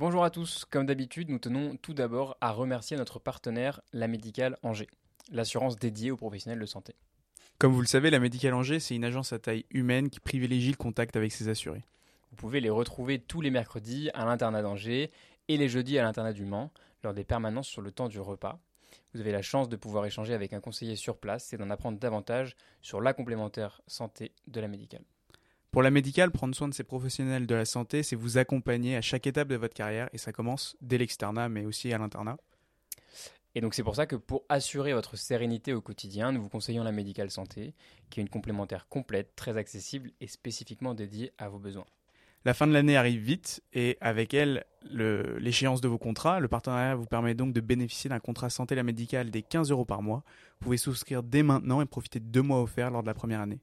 Bonjour à tous, comme d'habitude, nous tenons tout d'abord à remercier notre partenaire, la Médicale Angers, l'assurance dédiée aux professionnels de santé. Comme vous le savez, la Médicale Angers, c'est une agence à taille humaine qui privilégie le contact avec ses assurés. Vous pouvez les retrouver tous les mercredis à l'internat d'Angers et les jeudis à l'internat du Mans lors des permanences sur le temps du repas. Vous avez la chance de pouvoir échanger avec un conseiller sur place et d'en apprendre davantage sur la complémentaire santé de la médicale. Pour la médicale, prendre soin de ces professionnels de la santé, c'est vous accompagner à chaque étape de votre carrière et ça commence dès l'externat mais aussi à l'internat. Et donc c'est pour ça que pour assurer votre sérénité au quotidien, nous vous conseillons la médicale santé, qui est une complémentaire complète, très accessible et spécifiquement dédiée à vos besoins. La fin de l'année arrive vite et avec elle l'échéance de vos contrats. Le partenariat vous permet donc de bénéficier d'un contrat santé la médicale des 15 euros par mois. Vous pouvez souscrire dès maintenant et profiter de deux mois offerts lors de la première année.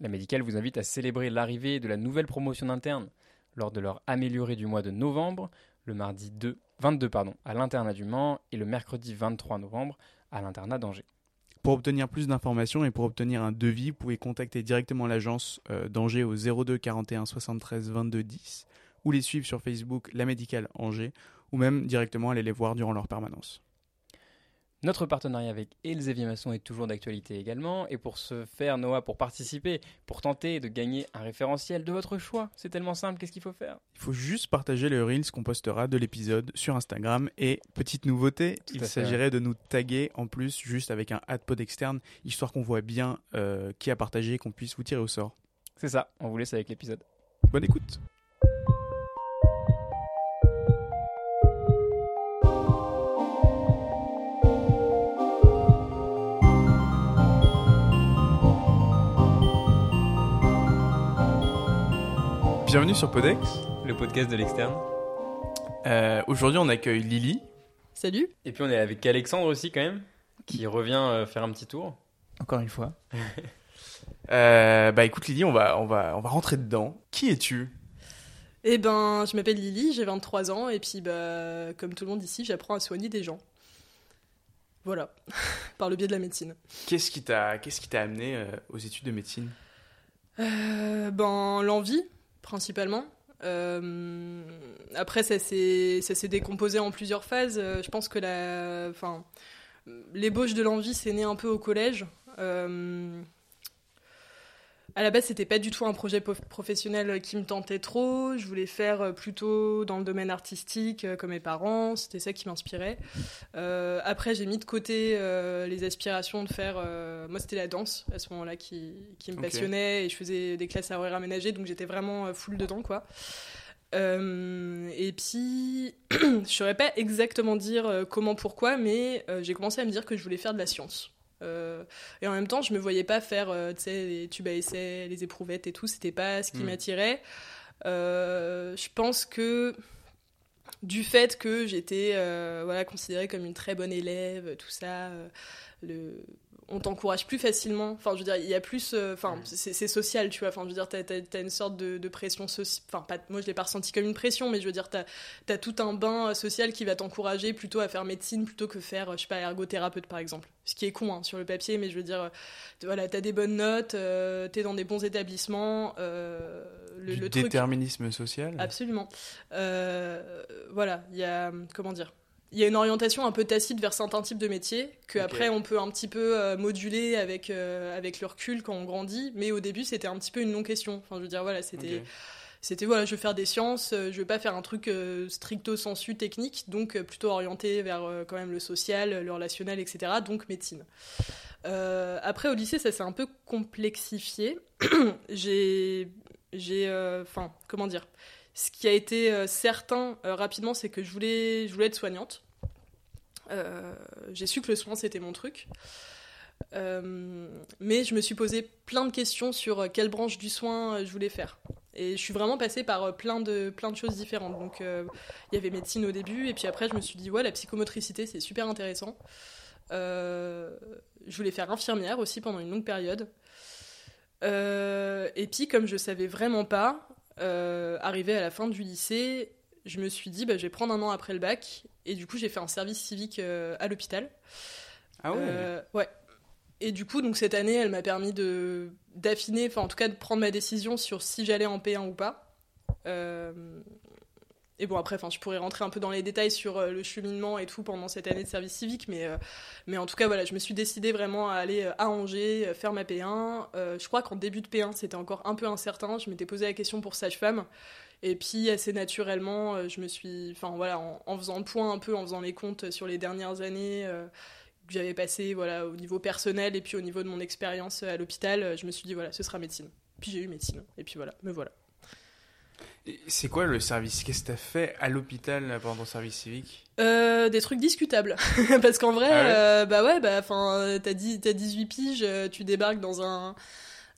La médicale vous invite à célébrer l'arrivée de la nouvelle promotion interne lors de leur améliorée du mois de novembre, le mardi 2, 22 pardon, à l'internat du Mans et le mercredi 23 novembre à l'internat d'Angers. Pour obtenir plus d'informations et pour obtenir un devis, vous pouvez contacter directement l'agence euh, d'Angers au 02 41 73 22 10 ou les suivre sur Facebook La Médicale Angers ou même directement aller les voir durant leur permanence. Notre partenariat avec Elsevier Masson est toujours d'actualité également. Et pour ce faire, Noah, pour participer, pour tenter de gagner un référentiel de votre choix, c'est tellement simple, qu'est-ce qu'il faut faire? Il faut juste partager le Reels qu'on postera de l'épisode sur Instagram. Et petite nouveauté, il s'agirait de nous taguer en plus juste avec un pod externe, histoire qu'on voit bien euh, qui a partagé et qu'on puisse vous tirer au sort. C'est ça, on vous laisse avec l'épisode. Bonne écoute Bienvenue sur Podex, le podcast de l'externe. Euh, aujourd'hui, on accueille Lily. Salut. Et puis on est avec Alexandre aussi quand même, qui revient euh, faire un petit tour. Encore une fois. Euh, bah écoute Lily, on va, on, va, on va rentrer dedans. Qui es-tu? Eh ben, je m'appelle Lily, j'ai 23 ans, et puis bah, comme tout le monde ici, j'apprends à soigner des gens. Voilà, par le biais de la médecine. Qu'est-ce qui t'a, qu'est-ce qui t'a amené aux études de médecine? Ben, l'envie principalement. Euh, après, ça s'est décomposé en plusieurs phases. Euh, je pense que la, l'ébauche de l'envie, c'est né un peu au collège. Euh, à la base, c'était pas du tout un projet professionnel qui me tentait trop. Je voulais faire euh, plutôt dans le domaine artistique, euh, comme mes parents. C'était ça qui m'inspirait. Euh, après, j'ai mis de côté les aspirations de faire. moi, c'était la danse à ce moment-là qui, qui me passionnait et je faisais des classes à horaires aménagées, donc j'étais vraiment full dedans, quoi. et puis, je saurais pas exactement dire comment, pourquoi, mais j'ai commencé à me dire que je voulais faire de la science. Euh, et en même temps, je me voyais pas faire, euh, tu sais, les tubes à essai, les éprouvettes et tout. C'était pas ce qui hmm. m'attirait. Euh, je pense que du fait que j'étais voilà considérée comme une très bonne élève, tout ça, le, on t'encourage plus facilement. Enfin, je veux dire, il y a plus. Euh, enfin, c'est social, tu vois. Enfin, je veux dire, t'as as, une sorte de, pression sociale. Enfin, pas, moi, je l'ai pas ressenti comme une pression, mais je veux dire, t'as as tout un bain social qui va t'encourager plutôt à faire médecine plutôt que faire, je sais pas, ergothérapeute, par exemple. Ce qui est con hein, sur le papier, mais je veux dire, voilà, t'as des bonnes notes, euh, t'es dans des bons établissements. Euh, le, du déterminisme social Absolument. voilà, il y a. Comment dire il y a une orientation un peu tacite vers certains types de métiers que après on peut un petit peu euh, moduler avec euh, avec le recul quand on grandit. Mais au début c'était un petit peu une non question enfin je veux dire voilà c'était c'était voilà je veux faire des sciences euh, je veux pas faire un truc stricto sensu technique donc plutôt orienté vers quand même le social le relationnel etc donc médecine. Après au lycée ça s'est un peu complexifié. J'ai j'ai enfin comment dire? Ce qui a été euh, certain euh, rapidement, c'est que je voulais, être soignante. Euh, j'ai su que le soin, c'était mon truc. mais je me suis posé plein de questions sur quelle branche du soin je voulais faire. Et je suis vraiment passée par plein de, plein de choses différentes. Donc, il y avait médecine au début, et puis après, je me suis dit, ouais, la psychomotricité, c'est super intéressant. je voulais faire infirmière aussi pendant une longue période. et puis, comme je savais vraiment pas, euh, arrivé à la fin du lycée, je me suis dit, bah, je vais prendre un an après le bac. Et du coup, j'ai fait un service civique euh, à l'hôpital. Ah ouais euh, Ouais. Et du coup, donc cette année, elle m'a permis de d'affiner, enfin en tout cas de prendre ma décision sur si j'allais en P1 ou pas. Et bon, après, je pourrais rentrer un peu dans les détails sur euh, le cheminement et tout pendant cette année de service civique, mais, euh, mais en tout cas, voilà, je me suis décidée vraiment à aller euh, à Angers, faire ma P1. je crois qu'en début de P1, c'était encore un peu incertain. Je m'étais posé la question pour sage-femme. Et puis, assez naturellement, je me suis. Enfin, voilà, en, faisant le point un peu, en faisant les comptes sur les dernières années que j'avais passées voilà, au niveau personnel et puis au niveau de mon expérience à l'hôpital, je me suis dit, voilà, ce sera médecine. Puis j'ai eu médecine. Et puis voilà, me voilà. C'est quoi le service? Qu'est-ce que tu as fait à l'hôpital pendant ton service civique? Euh, Des trucs discutables. Parce qu'en vrai, ah euh, bah ouais, bah, t'as, as 18 piges, euh, tu débarques dans un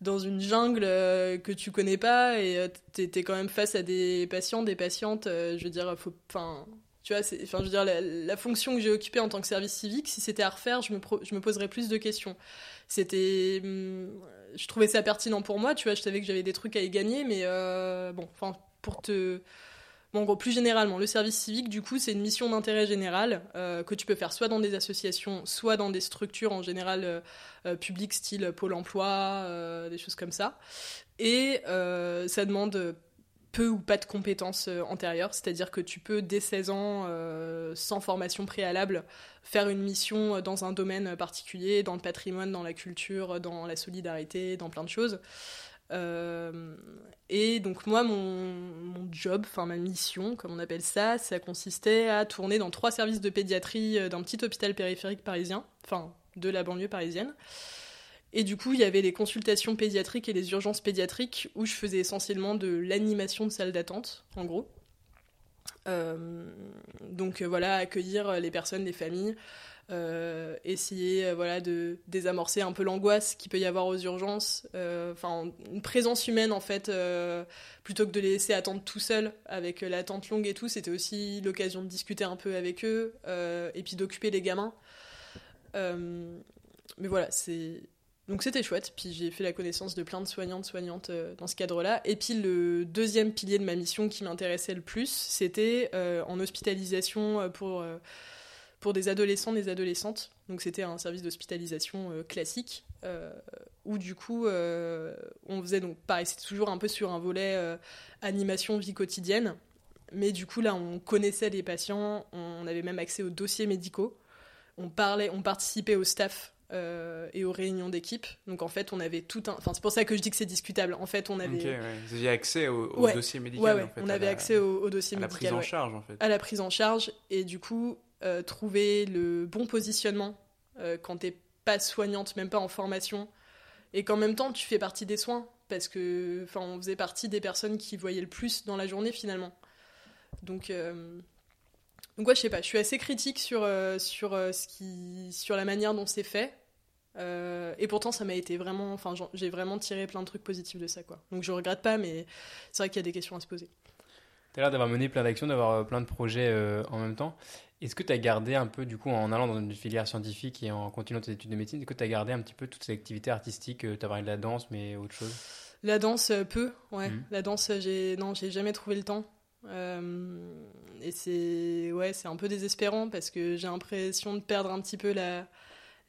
dans une jungle que tu connais pas et t'es, es quand même face à des patients, des patientes. je veux dire, faut, enfin, tu vois, enfin, je veux dire, la, fonction que j'ai occupée en tant que service civique, si c'était à refaire, je me, je me poserais plus de questions. C'était, hum, je trouvais ça pertinent pour moi, tu vois, je savais que j'avais des trucs à y gagner, mais bon, enfin, pour te... En gros, plus généralement, le service civique, du coup, c'est une mission d'intérêt général euh, que tu peux faire soit dans des associations, soit dans des structures en général euh, euh, publiques, style Pôle emploi, des choses comme ça. Et ça demande peu ou pas de compétences antérieures, c'est-à-dire que tu peux, dès 16 ans, sans formation préalable, faire une mission dans un domaine particulier, dans le patrimoine, dans la culture, dans la solidarité, dans plein de choses. Euh, et donc moi, mon, job, enfin ma mission, comme on appelle ça, ça consistait à tourner dans trois services de pédiatrie euh, d'un petit hôpital périphérique parisien, enfin de la banlieue parisienne. Et du coup, il y avait les consultations pédiatriques et les urgences pédiatriques où je faisais essentiellement de l'animation de salle d'attente, en gros. Euh, donc voilà, accueillir les personnes, les familles, euh, essayer euh, voilà de désamorcer un peu l'angoisse qu'il peut y avoir aux urgences euh, enfin une présence humaine en fait plutôt que de les laisser attendre tout seul avec l'attente longue et tout c'était aussi l'occasion de discuter un peu avec eux et puis d'occuper les gamins mais voilà c'est donc c'était chouette, puis j'ai fait la connaissance de plein de soignantes, soignantes dans ce cadre-là. Et puis le deuxième pilier de ma mission qui m'intéressait le plus, c'était en hospitalisation pour pour des adolescents, des adolescentes. Donc c'était un service d'hospitalisation euh, classique euh, où du coup euh, on faisait donc pareil, c'était toujours un peu sur un volet animation vie quotidienne, mais du coup là on connaissait les patients, on avait même accès aux dossiers médicaux, on parlait, on participait au staff et aux réunions d'équipe. Donc en fait, on avait tout un. Enfin, c'est pour ça que je dis que c'est discutable. En fait, on avait. Ok, Vous aviez accès au, dossier médical. Ouais, ouais. on avait accès au, dossier médical. À la prise en charge, en fait. À la prise en charge. Et du coup, euh, trouver le bon positionnement euh, quand t'es pas soignante, même pas en formation, et qu'en même temps tu fais partie des soins, parce que enfin on faisait partie des personnes qui voyaient le plus dans la journée finalement. Donc euh, donc ouais, je sais pas, je suis assez critique sur sur ce qui sur la manière dont c'est fait. Et pourtant, ça m'a été vraiment. Enfin, j'ai vraiment tiré plein de trucs positifs de ça, quoi. Donc, je regrette pas, mais c'est vrai qu'il y a des questions à se poser. Tu as l'air d'avoir mené plein d'actions, d'avoir plein de projets en même temps. Est-ce que tu as gardé un peu, du coup, en allant dans une filière scientifique et en continuant tes études de médecine, est-ce que tu as gardé un petit peu toutes ces activités artistiques euh, Tu as parlé de la danse, mais autre chose? La danse, euh, peu, ouais. Mmh. La danse, j'ai non, j'ai jamais trouvé le temps. Euh, et c'est ouais, c'est un peu désespérant parce que j'ai l'impression de perdre un petit peu la,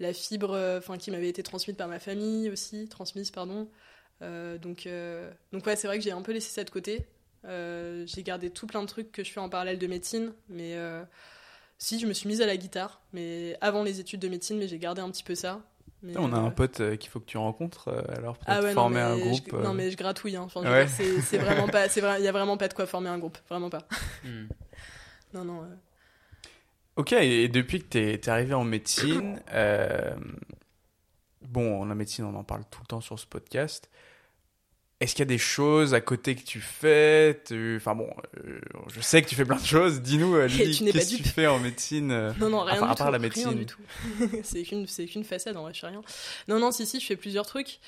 la fibre enfin qui m'avait été transmise par ma famille aussi, transmise, pardon. donc, donc ouais, c'est vrai que j'ai un peu laissé ça de côté. j'ai gardé tout plein de trucs que je fais en parallèle de médecine, mais si, je me suis mise à la guitare, mais avant les études de médecine, mais j'ai gardé un petit peu ça. on a un pote euh, qu'il faut que tu rencontres, euh, alors peut-être ah former un groupe. Non, euh. mais je gratouille. Hein. c'est vraiment pas, il vrai, y a vraiment pas de quoi former un groupe, vraiment pas. Hmm. non, non. Ok, et depuis que tu es, arrivé en médecine, bon, la médecine, on en parle tout le temps sur ce podcast. Est-ce qu'il y a des choses à côté que tu fais? Enfin bon, euh, je sais que tu fais plein de choses. Dis-nous, euh, qu'est-ce que tu fais en médecine euh, Non, non, rien à, part la médecine? Rien du tout. c'est qu'une, c'est qu'une façade, en vrai, je fais rien. Non, non, si, si, je fais plusieurs trucs.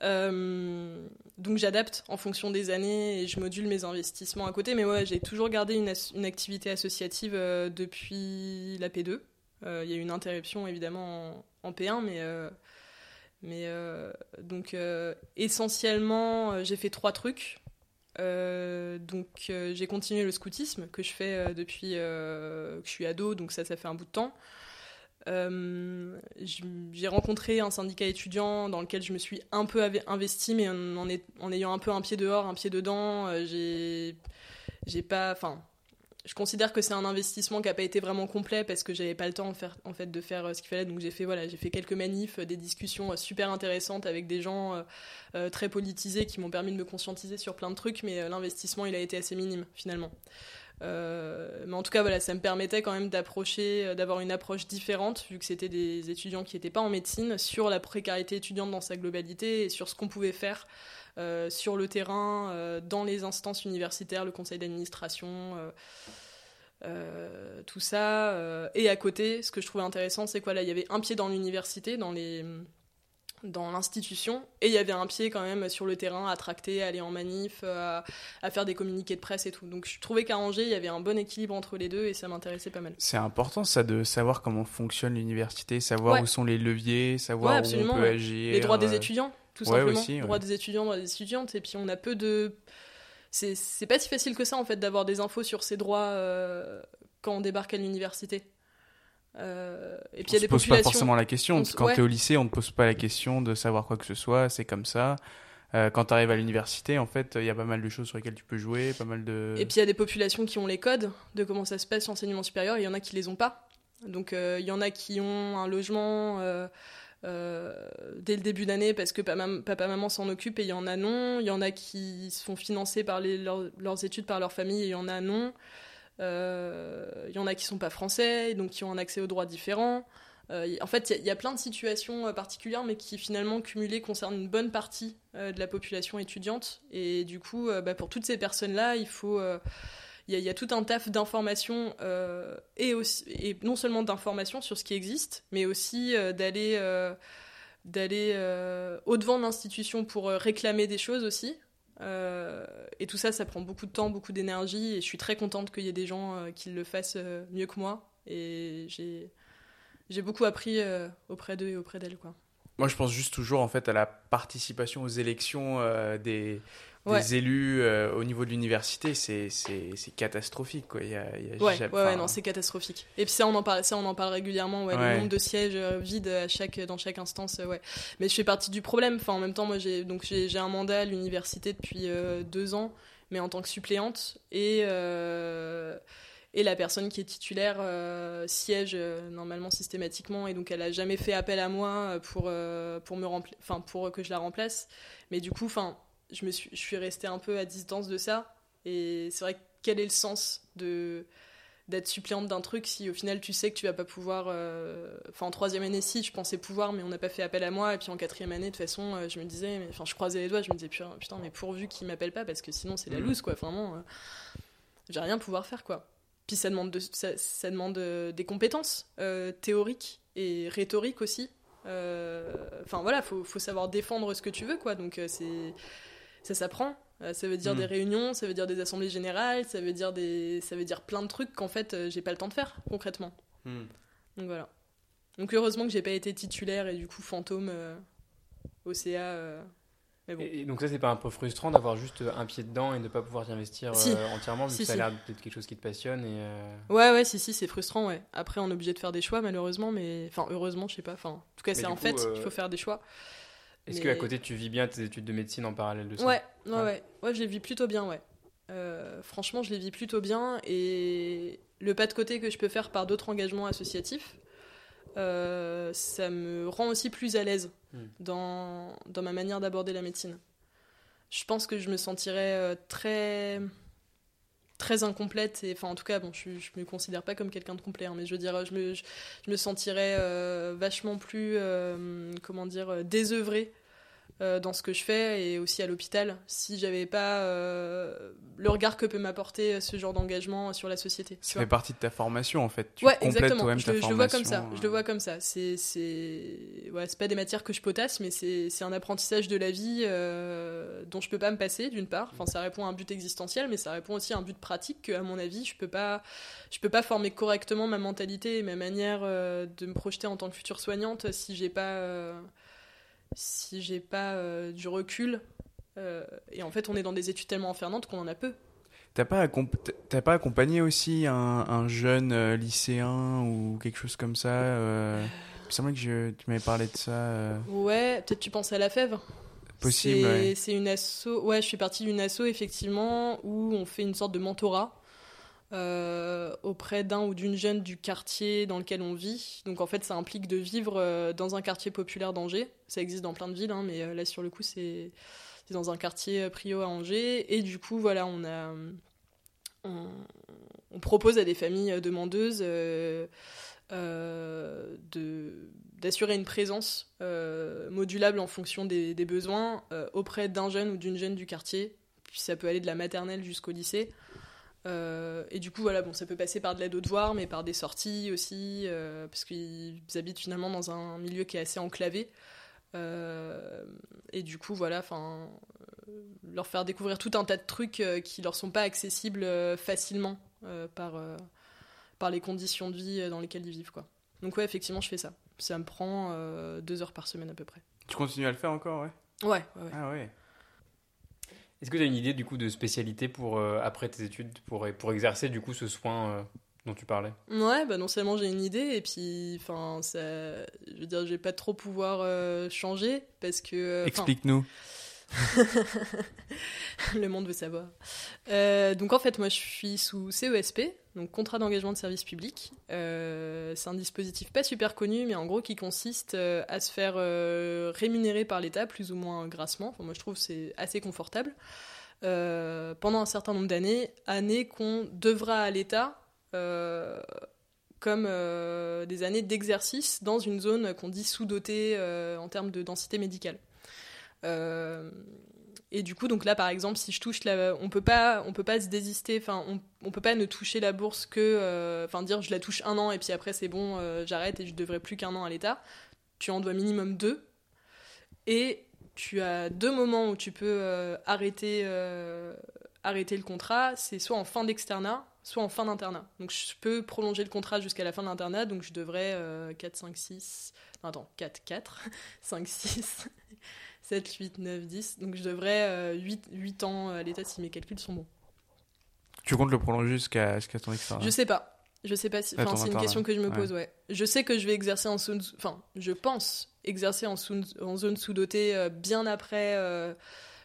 Donc j'adapte en fonction des années et je module mes investissements à côté. Mais ouais, j'ai toujours gardé une, activité associative depuis la P2. Il y a eu une interruption évidemment en, en P1, mais mais euh, donc euh, essentiellement, euh, j'ai fait trois trucs. donc j'ai continué le scoutisme que je fais depuis que je suis ado, donc ça, ça fait un bout de temps. J'ai rencontré un syndicat étudiant dans lequel je me suis un peu investi, mais en, ayant un peu un pied dehors, un pied dedans, j'ai pas, enfin, je considère que c'est un investissement qui n'a pas été vraiment complet parce que j'avais pas le temps en, fait de faire euh, ce qu'il fallait. Donc j'ai fait voilà, j'ai fait quelques manifs, euh, des discussions euh, super intéressantes avec des gens très politisés qui m'ont permis de me conscientiser sur plein de trucs, mais l'investissement il a été assez minime finalement. Mais en tout cas voilà, ça me permettait quand même d'approcher, d'avoir une approche différente vu que c'était des étudiants qui n'étaient pas en médecine sur la précarité étudiante dans sa globalité et sur ce qu'on pouvait faire. sur le terrain, dans les instances universitaires, le conseil d'administration, euh, tout ça. Euh, et à côté, ce que je trouvais intéressant, c'est quoi là Il y avait un pied dans l'université, dans les dans l'institution et il y avait un pied quand même sur le terrain à tracter, à aller en manif, à, faire des communiqués de presse et tout. Donc je trouvais qu'à Angers, il y avait un bon équilibre entre les deux et ça m'intéressait pas mal. C'est important ça de savoir comment fonctionne l'université, savoir où sont les leviers, savoir où on peut agir. Les droits des euh, étudiants, tout simplement. les droits des étudiants, droits des étudiantes et puis on a peu de c'est pas si facile que ça en fait d'avoir des infos sur ses droits euh, quand on débarque à l'université. Euh, et puis il y a des pose pas forcément la question. quand tu es au lycée, on ne te pose pas la question de savoir quoi que ce soit, c'est comme ça. Euh, quand tu arrives à l'université, en fait, il y a pas mal de choses sur lesquelles tu peux jouer, pas mal de. Et puis il y a des populations qui ont les codes de comment ça se passe l'enseignement supérieur, il y en a qui les ont pas. Donc il y en a qui ont un logement euh, dès le début d'année parce que papa, maman s'en occupe et il y en a non. Il y en a qui sont financés par les, leurs études par leur famille et il y en a non. Euh, il y en a qui sont pas français, donc qui ont un accès aux droits différents. Euh, en fait, il y, a plein de situations particulières, mais qui finalement cumulées concernent une bonne partie de la population étudiante. Et du coup, bah, pour toutes ces personnes-là, il faut il y, a tout un taf d'informations euh, et, et non seulement d'informations sur ce qui existe, mais aussi euh, d'aller euh, d'aller au-devant de l'institution pour réclamer des choses aussi. Et tout ça, ça prend beaucoup de temps, beaucoup d'énergie, et je suis très contente qu'il y ait des gens qui le fassent mieux que moi. Et j'ai, j'ai beaucoup appris auprès d'eux et auprès d'elles. Quoi. Moi, je pense juste toujours en fait à la participation aux élections des, des élus euh, au niveau de l'université, c'est catastrophique. Quoi. Il y a, ouais, ouais, non, c'est catastrophique. Et puis ça, on en parle, ça, on en parle régulièrement, ouais, le nombre de sièges euh, vides à chaque, dans chaque instance. Euh, ouais. Mais je fais partie du problème. Enfin, en même temps, moi, j'ai un mandat à l'université depuis deux ans, mais en tant que suppléante. Et, et la personne qui est titulaire siège normalement systématiquement. Et donc, elle a jamais fait appel à moi pour, pour, me enfin, pour que je la remplace. Mais du coup, enfin je, me suis, je suis restée un peu à distance de ça. Et c'est vrai, quel est le sens de d'être suppléante d'un truc si au final tu sais que tu vas pas pouvoir euh, enfin en troisième année si je pensais pouvoir mais on n'a pas fait appel à moi. Et puis en quatrième année de toute façon euh, je me disais enfin je croisais les doigts je me disais putain mais pourvu qu'il m'appelle pas parce que sinon c'est la mmh. loose quoi. Vraiment euh, j'ai rien pouvoir faire quoi. Puis ça demande de, ça, ça demande des compétences théoriques et rhétoriques aussi. Enfin voilà faut, faut savoir défendre ce que tu veux quoi. Donc c'est ça s'apprend. Euh, ça veut dire des mm. réunions, ça veut dire des assemblées générales, ça veut dire, des... ça veut dire plein de trucs qu'en fait euh, j'ai pas le temps de faire concrètement. Mm. Donc voilà. Donc heureusement que j'ai pas été titulaire et du coup fantôme euh, au CA. Mais bon. et, donc ça c'est pas un peu frustrant d'avoir juste un pied dedans et de pas pouvoir y investir entièrement vu que ça a l'air d'être quelque chose qui te passionne et Ouais ouais si si c'est frustrant ouais. Après on est obligé de faire des choix malheureusement mais enfin heureusement je sais pas. Enfin en tout cas c'est en fait il faut faire des choix. Est-ce qu'à côté, tu vis bien tes études de médecine en parallèle de ça? Ouais, ouais, ouais, ouais. je les vis plutôt bien, ouais. Euh, franchement, je les vis plutôt bien. Et le pas de côté que je peux faire par d'autres engagements associatifs, euh, ça me rend aussi plus à l'aise hmm. dans, dans ma manière d'aborder la médecine. Je pense que je me sentirais euh, très très incomplète et enfin en tout cas bon je, je me considère pas comme quelqu'un de complet hein, mais je veux dire je me, je, me sentirais vachement plus comment dire désœuvrée euh, dans ce que je fais et aussi à l'hôpital si j'avais pas euh, le regard que peut m'apporter ce genre d'engagement sur la société. Ça fait partie de ta formation en fait. Tu ouais, exactement. Je, le vois comme ça. Je le vois comme ça. C'est c'est ouais, c'est pas des matières que je potasse, mais c'est un apprentissage de la vie euh, dont je peux pas me passer d'une part. Enfin, ça répond à un but existentiel, mais ça répond aussi à un but pratique que, à mon avis, je peux pas je peux pas former correctement ma mentalité et ma manière de me projeter en tant que future soignante si j'ai pas si j'ai pas euh, du recul. Euh, et en fait, on est dans des études tellement enfermantes qu'on en a peu. T'as pas, pas accompagné aussi un, un jeune euh, lycéen ou quelque chose comme ça Il me semble que je, tu m'avais parlé de ça. Ouais, peut-être tu penses à la fève Possible. C'est une asso. Ouais, je suis partie d'une asso effectivement où on fait une sorte de mentorat euh, auprès d'un ou d'une jeune du quartier dans lequel on vit. Donc en fait, ça implique de vivre euh, dans un quartier populaire d'Angers. Ça existe dans plein de villes, hein, mais euh, là sur le coup, c'est dans un quartier prio à Angers. Et du coup, voilà, on a on, propose à des familles demandeuses de d'assurer une présence modulable en fonction des, besoins auprès d'un jeune ou d'une jeune du quartier. Puis ça peut aller de la maternelle jusqu'au lycée. Euh, et du coup, voilà, bon, ça peut passer par de l'aide aux devoirs, mais par des sorties aussi, euh, parce qu'ils habitent finalement dans un milieu qui est assez enclavé. Euh, et du coup, voilà, enfin, leur faire découvrir tout un tas de trucs qui leur sont pas accessibles facilement par, par les conditions de vie dans lesquelles ils vivent, quoi. Donc ouais, effectivement, je fais ça. Ça me prend deux heures par semaine à peu près. Tu continues à le faire encore, ouais? Ouais, ouais, ouais. Ah ouais. Est-ce que tu as une idée du coup de spécialité pour euh, après tes études pour, pour exercer du coup ce soin euh, dont tu parlais? Ouais, bah non seulement j'ai une idée, et puis, enfin, ça, je veux dire, je vais pas trop pouvoir euh, changer parce que. euh, Explique-nous. le monde veut savoir. Euh, donc en fait, moi, je suis sous CESP, donc contrat d'engagement de service public. Euh, c'est un dispositif pas super connu, mais en gros qui consiste euh, à se faire rémunérer par l'État, plus ou moins grassement. Moi, je trouve c'est assez confortable. Pendant un certain nombre d'années, années qu'on devra à l'État comme des années d'exercice dans une zone qu'on dit sous-dotée en termes de densité médicale. Euh, et du coup, donc là, par exemple, si je touche la, on peut pas, on peut pas se désister. Enfin, on, on peut pas ne toucher la bourse que, euh, enfin, dire je la touche un an et puis après c'est bon, euh, j'arrête et je devrais plus qu'un an à l'État. Tu en dois minimum deux. Et tu as deux moments où tu peux arrêter, arrêter le contrat. C'est soit en fin d'externat, soit en fin d'internat. Donc je peux prolonger le contrat jusqu'à la fin de l'internat. Donc je devrais euh, 4, 5, 6. Non, attends, 4, 4, 5, 6. 7, 8, 9, 10. Donc je devrais euh, 8, 8 ans à l'État si mes calculs sont bons. Tu comptes le prolonger jusqu'à jusqu'à ton externe Je sais pas. Je sais pas si. Enfin, c'est une question que je me Ouais. pose, ouais. Je sais que je vais exercer en zone. Enfin, je pense exercer en, sous- en zone sous-dotée euh, bien après euh,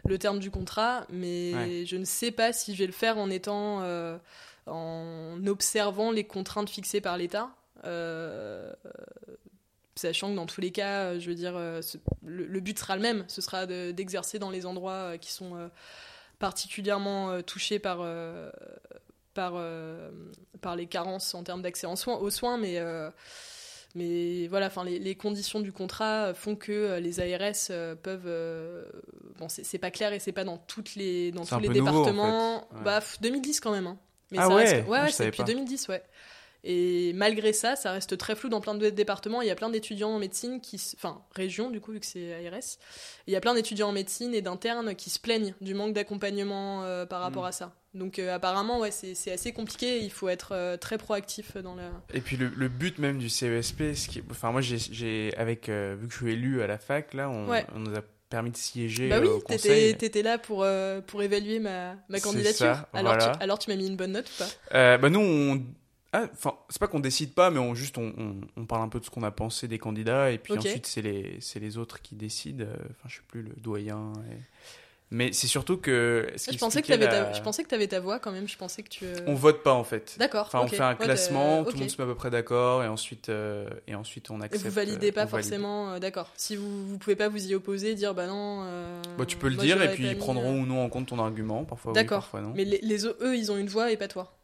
le terme du contrat, mais Ouais. je ne sais pas si je vais le faire en étant. euh, en observant les contraintes fixées par l'État. Sachant que dans tous les cas, euh, je veux dire, euh, ce- le, le but sera le même, ce sera de- d'exercer dans les endroits euh, qui sont particulièrement touchés par, par, par les carences en termes d'accès aux soins, mais, mais voilà, enfin, les, les conditions du contrat font que les ARS peuvent. euh, bon, c'est pas clair et c'est pas dans, toutes les, dans tous les nouveau, en départements. fait. Ouais. Bah, pff, 2010 quand même. hein. Mais Ah ça ouais? reste- Ah, ouais, ouais, c'est depuis pas. 2010, ouais. Et malgré ça, ça reste très flou dans plein de départements. Il y a plein d'étudiants en médecine qui, enfin, région du coup, vu que c'est ARS. Il y a plein d'étudiants en médecine et d'internes qui se plaignent du manque d'accompagnement euh, par rapport Mm. à ça. Donc euh, apparemment, ouais, c'est assez compliqué. Il faut être euh, très proactif dans la. Et puis le, le but même du CESP, ce qui, est- enfin moi j'ai, avec vu que je suis élu à la fac là, on, Ouais. on nous a permis de siéger Bah oui, au t'étais conseil. t'étais là pour euh, pour évaluer ma, ma candidature. ça, alors, voilà. tu, alors tu m'as mis une bonne note ou pas? Euh, bah nous on, ah, enfin c'est pas qu'on décide pas, mais on juste on, on, on parle un peu de ce qu'on a pensé des candidats et puis ensuite c'est les c'est les autres qui décident. euh, Enfin je sais plus le doyen. et- Mais c'est surtout que ce je pensais, que la- ta, je pensais que t'avais ta voix quand même. Je pensais que tu. euh, On vote pas en fait. D'accord. Enfin, on fait un Ouais, classement, tout ok. le monde se met à peu près d'accord, et ensuite, euh, et ensuite on Et accepte. vous validez euh, pas forcément, euh, d'accord. Si vous, vous pouvez pas vous y opposer, dire bah non. euh, Bah, tu peux le moi, dire, et puis ils prendront euh, ou non en compte ton argument, parfois oui, D'accord. parfois non. Mais les, eux, ils ont une voix et pas toi.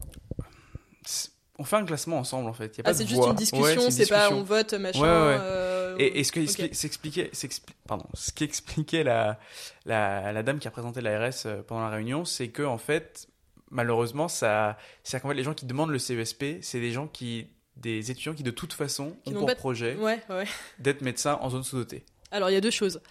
On fait un classement ensemble en fait. Y a Ah, c'est juste voix. une discussion, Ouais, c'est pas on vote machin. Ouais, ouais. euh, Et, et ce, que ok. expli- s'expliquait, s'expli- pardon, ce qui expliquait la, la, la dame qui a présenté l'ARS euh, pendant la réunion, c'est que en fait, malheureusement, ça, c'est qu'en fait les gens qui demandent le CESP, c'est des gens qui, des étudiants qui de toute façon Qui ont pour pas projet Ouais, ouais. d'être médecin en zone sous-dotée. Alors il y a deux choses.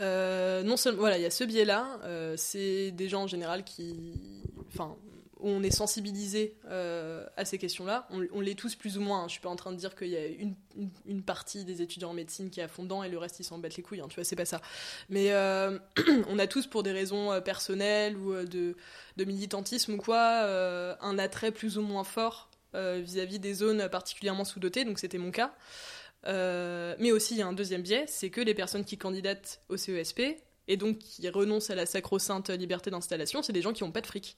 Euh, non seulement, voilà, il y a ce biais-là. euh, c'est des gens en général qui, enfin, on est sensibilisé euh, à ces questions-là. On, on l'est tous plus ou moins. hein. Je suis pas en train de dire qu'il y a une, partie des étudiants en médecine qui est et le reste ils s'en battent les couilles. hein, tu vois, c'est pas ça. Mais euh, on a tous pour des raisons euh, personnelles ou de, militantisme ou quoi, un attrait plus ou moins fort vis-à-vis des zones particulièrement sous-dotées. Donc c'était mon cas. Mais aussi, il y a un deuxième biais, c'est que les personnes qui candidatent au CESP et donc qui renoncent à la sacro-sainte liberté d'installation, c'est des gens qui n'ont pas de fric.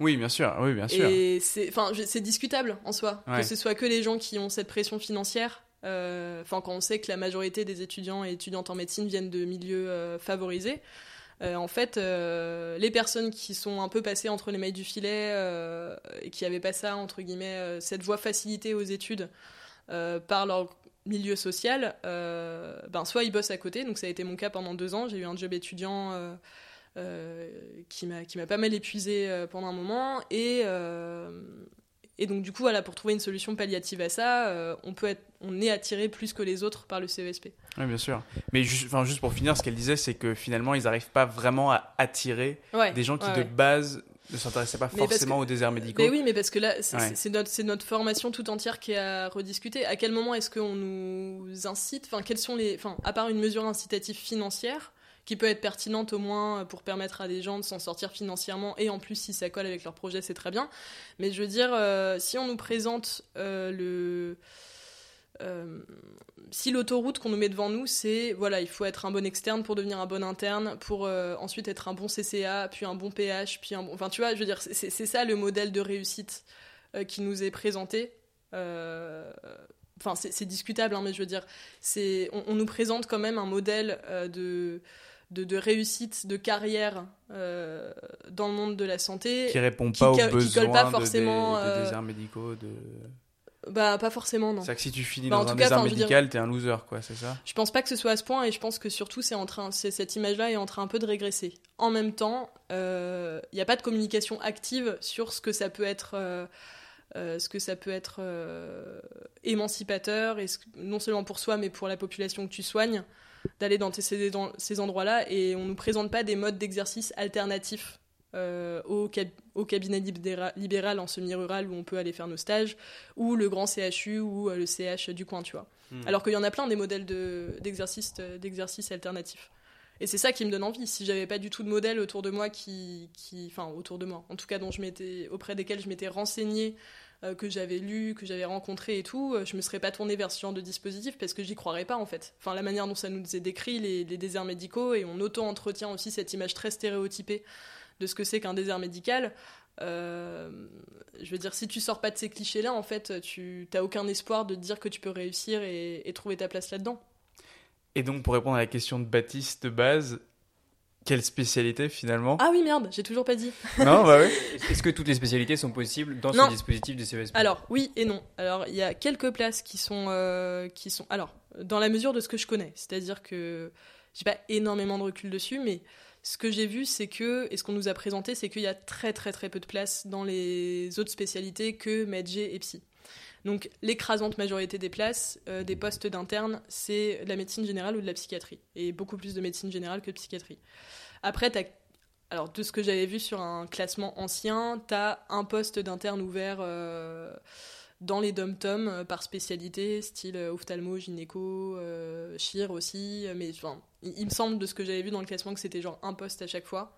Oui, bien sûr, oui, bien sûr. Et c'est, enfin, c'est discutable en soi Ouais. que ce soit que les gens qui ont cette pression financière. euh, Enfin, quand on sait que la majorité des étudiants et étudiantes en médecine viennent de milieux euh, favorisés, euh, en fait, les personnes qui sont un peu passées entre les mailles du filet et qui avaient pas ça entre guillemets cette voie facilitée aux études par leur milieu social, ben soit ils bossent à côté. Donc ça a été mon cas pendant deux ans. J'ai eu un job étudiant. Euh, qui m'a pas mal épuisé euh, pendant un moment et euh, et donc du coup voilà pour trouver une solution palliative à ça on peut être on est attiré plus que les autres par le CESP Oui, bien sûr. Mais ju- enfin, juste pour finir, ce qu'elle disait, c'est que finalement, ils n'arrivent pas vraiment à attirer ouais des gens qui, ouais, de ouais. base, ne s'intéressaient pas Mais forcément que- aux déserts médicaux. Mais oui, mais parce que là, c'est Ouais. notre, notre formation tout entière qui est à rediscuter. À quel moment est-ce qu'on nous incite? Enfin, quels sont les, enfin, à part une mesure incitative financière qui peut être pertinente au moins pour permettre à des gens de s'en sortir financièrement et en plus si ça colle avec leur projet, c'est très bien. Mais je veux dire, euh, si on nous présente euh, le euh, si l'autoroute qu'on nous met devant nous, c'est voilà, il faut être un bon externe pour devenir un bon interne, pour euh, ensuite être un bon CCA, puis un bon PH, puis un bon. Enfin, tu vois, je veux dire, c'est ça le modèle de réussite euh, qui nous est présenté. Euh, Enfin, c'est discutable, hein, mais je veux dire, on, on nous présente quand même un modèle euh, de, de de réussite, de carrière euh, dans le monde de la santé. Qui répond qui pas aux besoins pas de- forcément, des, des euh, déserts médicaux. De... Bah, pas forcément, non. C'est-à-dire que si tu finis Bah, dans un cas, désert dire- médical, t'es un loser, quoi, c'est ça? Je pense pas que ce soit à ce point et je pense que surtout c'est en train, c'est- cette image-là est en train un peu de régresser. En même temps, il n'y a pas de communication active sur ce que ça peut être, euh, euh, ce que ça peut être euh, émancipateur et ce- non seulement pour soi mais pour la population que tu soignes d'aller dans ces, dans ces endroits-là et on nous présente pas des modes d'exercice alternatifs. euh, au, cab- au cabinet libéra- libéral en semi-rural où on peut aller faire nos stages, ou le grand CHU ou euh, le CH du coin, tu vois. Alors qu'il y en a plein des modèles de- d'exercices euh, alternatifs. Et c'est ça qui me donne envie. Si j'avais pas du tout de modèle autour de moi qui, qui, enfin autour de moi, en tout cas dont je m'étais, auprès desquels je m'étais renseignée, euh, que j'avais lu, que j'avais rencontré et tout, euh, je me serais pas tournée vers ce genre de dispositif parce que j'y croirais pas en fait. Enfin la manière dont ça nous est décrit les, déserts médicaux et on auto-entretient aussi cette image très stéréotypée de ce que c'est qu'un désert médical. Euh, je veux dire, si tu sors pas de ces clichés-là, en fait, tu t'as aucun espoir de te dire que tu peux réussir et, et trouver ta place là-dedans. Et donc, pour répondre à la question de Baptiste de base, quelle spécialité finalement Ah oui, merde, j'ai toujours pas dit. Non, bah oui. Est-ce que toutes les spécialités sont possibles dans Non. ce dispositif des CESP Alors, oui et non. Alors, il y a quelques places qui sont, euh, qui sont. Alors, dans la mesure de ce que je connais, c'est-à-dire que j'ai pas énormément de recul dessus, mais ce que j'ai vu, c'est que, et ce qu'on nous a présenté, c'est qu'il y a très très très peu de places dans les autres spécialités que MedG et Psy. Donc, l'écrasante majorité des places, euh, des postes d'interne, c'est de la médecine générale ou de la psychiatrie. Et beaucoup plus de médecine générale que de psychiatrie. Après, alors, de ce que j'avais vu sur un classement ancien, tu as un poste d'interne ouvert euh, dans les dom-tom euh, par spécialité, style ophtalmo, gynéco, chir aussi. Mais enfin, il, il me semble de ce que j'avais vu dans le classement que c'était genre un poste à chaque fois.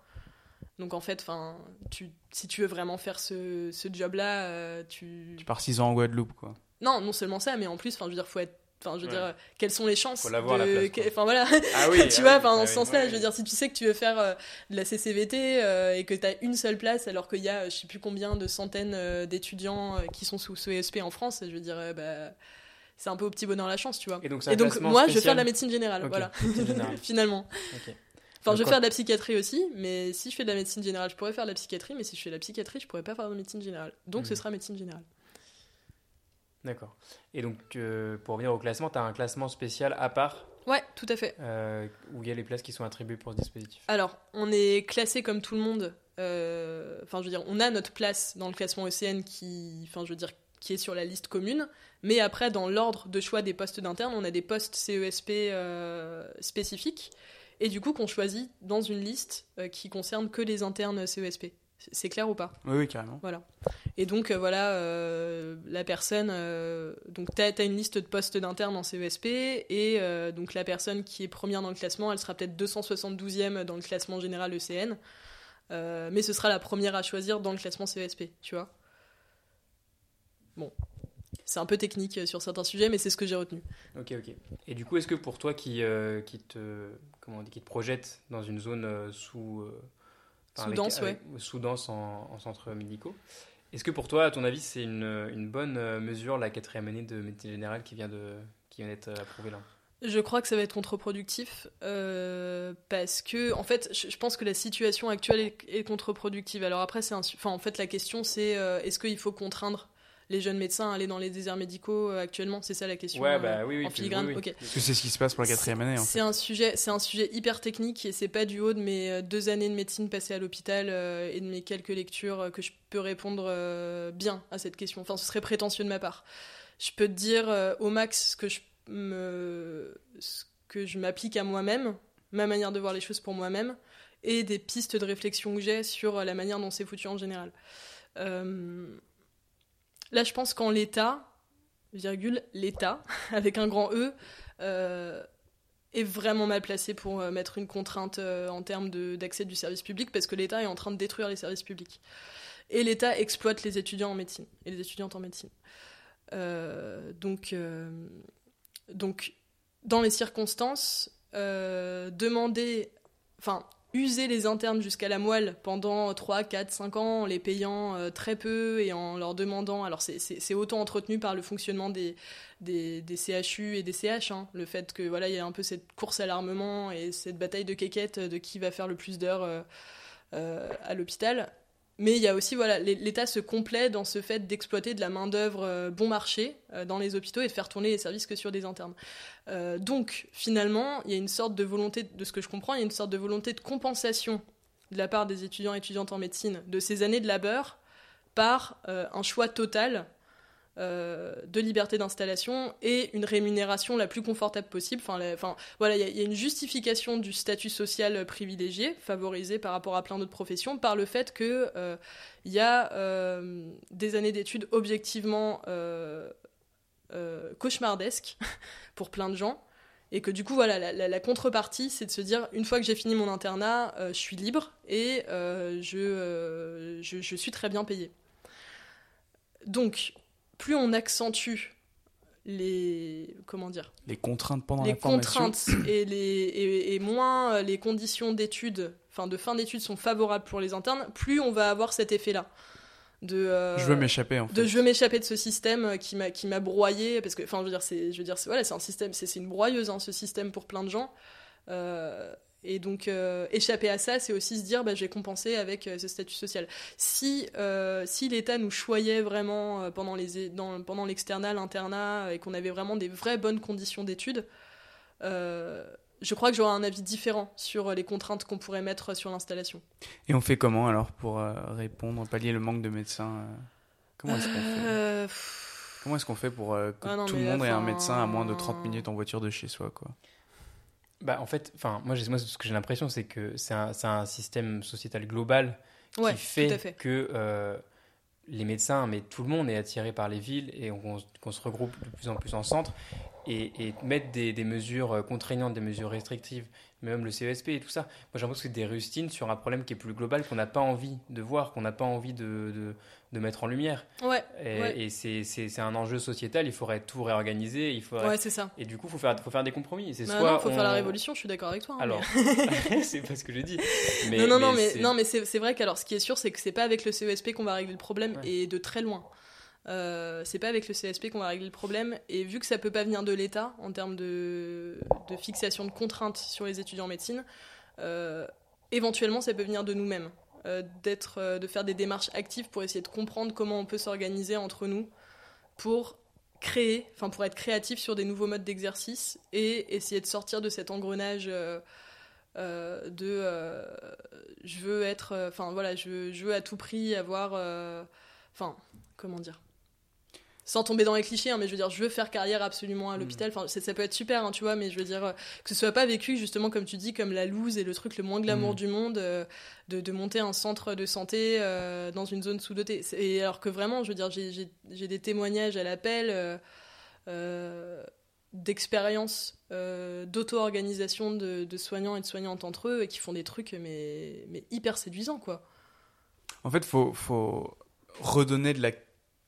Donc en fait, enfin, tu, si tu veux vraiment faire ce, ce job-là, euh, tu... Tu pars 6 ans en Guadeloupe, quoi. Non, non seulement ça, mais en plus, enfin, je veux dire, faut être... Enfin, je veux Ouais. dire, quelles sont les chances Faut l'avoir, la de... place, quoi. que- Enfin voilà, Ah oui, tu vois, enfin, dans ce sens-là, je veux dire, si tu sais que tu veux faire euh, de la CCVT euh, et que tu as une seule place alors qu'il y a je sais plus combien de centaines euh, d'étudiants euh, qui sont sous CESP en France, je veux dire, euh, bah, c'est un peu au petit bonheur la chance, tu vois. Et donc, Et donc, moi, je vais faire de la médecine générale, voilà, finalement. Ok. Enfin, je vais faire de la psychiatrie aussi, mais si je fais de la médecine générale, je pourrais faire de la psychiatrie, mais si je fais de la psychiatrie, je pourrais pas faire de médecine générale. Donc, ce Mhm. sera médecine générale. D'accord. Et donc, euh, pour revenir au classement, tu as un classement spécial à part Ouais, tout à fait. euh, où il y a les places qui sont attribuées pour ce dispositif? Alors, on est classé comme tout le monde. euh, Enfin, je veux dire, on a notre place dans le classement ECN qui, enfin, je veux dire, qui est sur la liste commune. Mais après, dans l'ordre de choix des postes d'interne, on a des postes CESP spécifiques. Et du coup, qu'on choisit dans une liste euh, qui concerne que les internes CESP. C'est- clair ou pas? Oui, oui, carrément. et donc euh, voilà, euh, la personne, euh, donc tu as, une liste de postes d'internes en CESP, et donc la personne qui est première dans le classement, elle sera peut-être 272e dans le classement général ECN, mais ce sera la première à choisir dans le classement CESP, tu vois? Bon, c'est un peu technique euh, sur certains sujets, mais c'est ce que j'ai retenu. Ok, ok. Et du coup, est-ce que pour toi qui, euh, qui, te, comment on dit, qui te projette dans une zone euh, sous. euh, avec- sous-dense en, en centres médicaux. Est-ce que pour toi, à ton avis, c'est une, une bonne mesure, la quatrième année de médecine générale qui vient de qui vient d'être approuvée là? Je crois que ça va être contre-productif euh, parce que, en fait, je, je pense que la situation actuelle est, est contre-productive. Alors après, c'est enfin, en fait, la question c'est euh, est-ce qu'il faut contraindre les jeunes médecins à aller dans les déserts médicaux euh, actuellement C'est ça la question. Ouais, euh, bah oui, oui, en filigrane. oui. Parce que c'est ce qui se passe pour la quatrième année. En C'est un sujet, c'est un sujet hyper technique et c'est pas du haut de mes euh, deux années de médecine passées à l'hôpital euh, et de mes quelques lectures euh, que je peux répondre euh, bien à cette question. Enfin, ce serait prétentieux de ma part. Je peux te dire euh, au max ce que je me, ce que je m'applique à moi-même, ma manière de voir les choses pour moi-même et des pistes de réflexion que j'ai sur la manière dont c'est foutu en général. Euh, Là, je pense qu'en l'état, virgule, l'État, avec un grand E, euh, est vraiment mal placé pour euh, mettre une contrainte euh, en termes d'accès du service public parce que l'État est en train de détruire les services publics. Et l'État exploite les étudiants en médecine et les étudiantes en médecine. Donc, donc, dans les circonstances, demander, enfin, user les internes jusqu'à la moelle pendant 3, 4, 5 ans, en les payant euh, très peu et en leur demandant. Alors, c'est- autant entretenu par le fonctionnement des, CHU et des CH. hein. Le fait que voilà, il y a un peu cette course à l'armement et cette bataille de quéquettes de qui va faire le plus d'heures euh, euh, à l'hôpital. Mais il y a aussi, voilà, l'É- l'État se complaît dans ce fait d'exploiter de la main-d'œuvre euh, bon marché euh, dans les hôpitaux et de faire tourner les services que sur des internes. Euh, donc, finalement, il y a une sorte de volonté, de ce que je comprends, il y a une sorte de volonté de compensation de la part des étudiants et étudiantes en médecine de ces années de labeur par un choix total euh, de liberté d'installation et une rémunération la plus confortable possible. Enfin, voilà, il y, a- une justification du statut social privilégié, favorisé par rapport à plein d'autres professions, par le fait que euh, il y a euh, des années d'études objectivement euh, euh, cauchemardesques pour plein de gens. Et que du coup, voilà, la, contrepartie, c'est de se dire, une fois que j'ai fini mon internat, euh, je suis libre et euh, je, euh, je, je suis très bien payé. Donc, plus on accentue les comment dire Les contraintes pendant les la formation. contraintes et, les, et, et moins euh, les conditions d'études, enfin de fin d'études sont favorables pour les internes, plus on va avoir cet effet-là. De, euh, Je veux m'échapper en fait. de je veux m'échapper de ce système euh, qui m'a qui m'a broyé parce que enfin je veux dire c'est je veux dire c'est voilà c'est un système c'est c'est une broyeuse hein, ce système pour plein de gens Euh, et donc euh, échapper à ça c'est aussi se dire bah, je vais compenser avec euh, ce statut social. Si euh, si l'État nous choyait vraiment pendant les dans, pendant l'externat l'internat et qu'on avait vraiment des vraies bonnes conditions d'études je crois que j'aurais un avis différent sur les contraintes qu'on pourrait mettre sur l'installation. Et on fait comment alors pour répondre, pallier le manque de médecins Comment est-ce qu'on fait Comment est-ce qu'on fait pour que Ah non, tout le monde ait un médecin à moins de 30 minutes en voiture de chez soi quoi? Bah, en fait, enfin, moi, moi, ce que j'ai l'impression, c'est que c'est un, un système sociétal global ouais, qui fait, que euh, les médecins, mais tout le monde est attiré par les villes et on- qu'on se regroupe de plus en plus en centre et, et mettre des, des mesures euh, contraignantes, des mesures restrictives, même le CESP et tout ça. Moi, j'ai l'impression que c'est des rustines sur un problème qui est plus global qu'on n'a pas envie de voir, qu'on n'a pas envie de, de, de mettre en lumière. Ouais, Et, Ouais. et c'est- un enjeu sociétal, il faudrait tout réorganiser, il faudrait... ouais, c'est ça. Et du coup, il faut faire, faut faire des compromis. C'est Bah soit non, faut faire la on- révolution, je suis d'accord avec toi. hein, Alors, c'est pas ce que j'ai dit. Mais, non, non, non, mais, non, mais c'est c'est vrai qu'alors, ce qui est sûr, c'est que c'est pas avec le CESP qu'on va régler le problème, et de très loin. Euh, c'est pas avec le CSP qu'on va régler le problème, et vu que ça peut pas venir de l'État en termes de, fixation de contraintes sur les étudiants en médecine, euh, éventuellement ça peut venir de nous-mêmes, euh, de faire des démarches actives pour essayer de comprendre comment on peut s'organiser entre nous pour créer, enfin pour être créatif sur des nouveaux modes d'exercice et essayer de sortir de cet engrenage de je veux être, enfin voilà, je, veux- à tout prix avoir, enfin comment dire, sans tomber dans les clichés, hein, mais je veux dire, je veux faire carrière absolument à l'hôpital. Enfin, ça peut être super, hein, tu vois, mais je veux dire euh, que ce soit pas vécu justement comme tu dis comme la loose et le truc le moins glamour Mhm. du monde euh, de, de monter un centre de santé euh, dans une zone sous-dotée. Et alors que vraiment, je veux dire, j'ai- des témoignages à l'appel. d'expérience euh, d'auto-organisation de, de soignants et de soignantes entre eux et qui font des trucs mais, mais hyper séduisants quoi. En fait, faut, faut redonner de la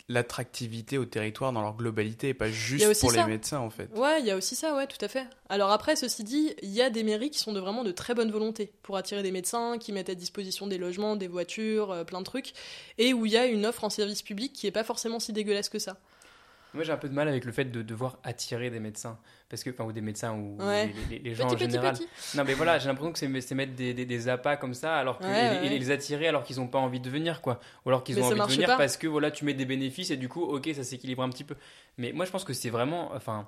l'attractivité au territoire dans leur globalité et pas juste pour ça. les médecins en fait. Ouais, il y a aussi ça, ouais, tout à fait. Alors après, ceci dit, il y a des mairies qui sont de vraiment de très bonne volonté pour attirer des médecins, qui mettent à disposition des logements, des voitures, euh, plein de trucs, et où il y a une offre en service public qui est pas forcément si dégueulasse que ça. Moi, j'ai un peu de mal avec le fait de devoir attirer des médecins. Parce que, enfin, ou des médecins ou Ouais. les, les- les gens Petit, en petit, général. petit. Non, mais voilà, j'ai l'impression que c'est mettre des, des, des appâts comme ça, alors que, Ouais, et, les attirer alors qu'ils n'ont pas envie de venir, quoi. Ou alors qu'ils ont envie de venir pas. parce que voilà, tu mets des bénéfices et du coup, ok, ça s'équilibre un petit peu. Mais moi, je pense que c'est vraiment, enfin,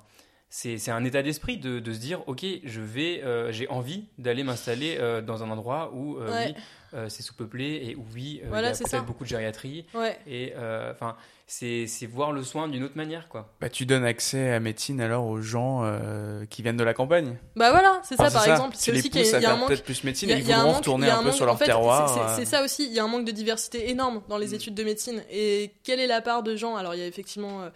c'est c'est un état d'esprit de, de se dire, ok, je vais, euh, j'ai envie d'aller m'installer euh, dans un endroit où, euh, Ouais. oui, euh, c'est sous-peuplé et où, oui, euh, Voilà, il y a peut-être beaucoup de gériatrie. Ouais. Et, enfin, c'est c'est voir le soin d'une autre manière, quoi. Bah, tu donnes accès à médecine alors aux gens euh, qui viennent de la campagne. Bah voilà, c'est ça par exemple. C'est les aussi qu'il y y a un manque. peut-être plus médecine il y a- et il ils un manque- retourner un peu manque- sur en leur fait, terroir. c'est-. C'est ça aussi, il y a un manque de diversité énorme dans les Mm. études de médecine. Et quelle est la part de gens? Alors il y a effectivement.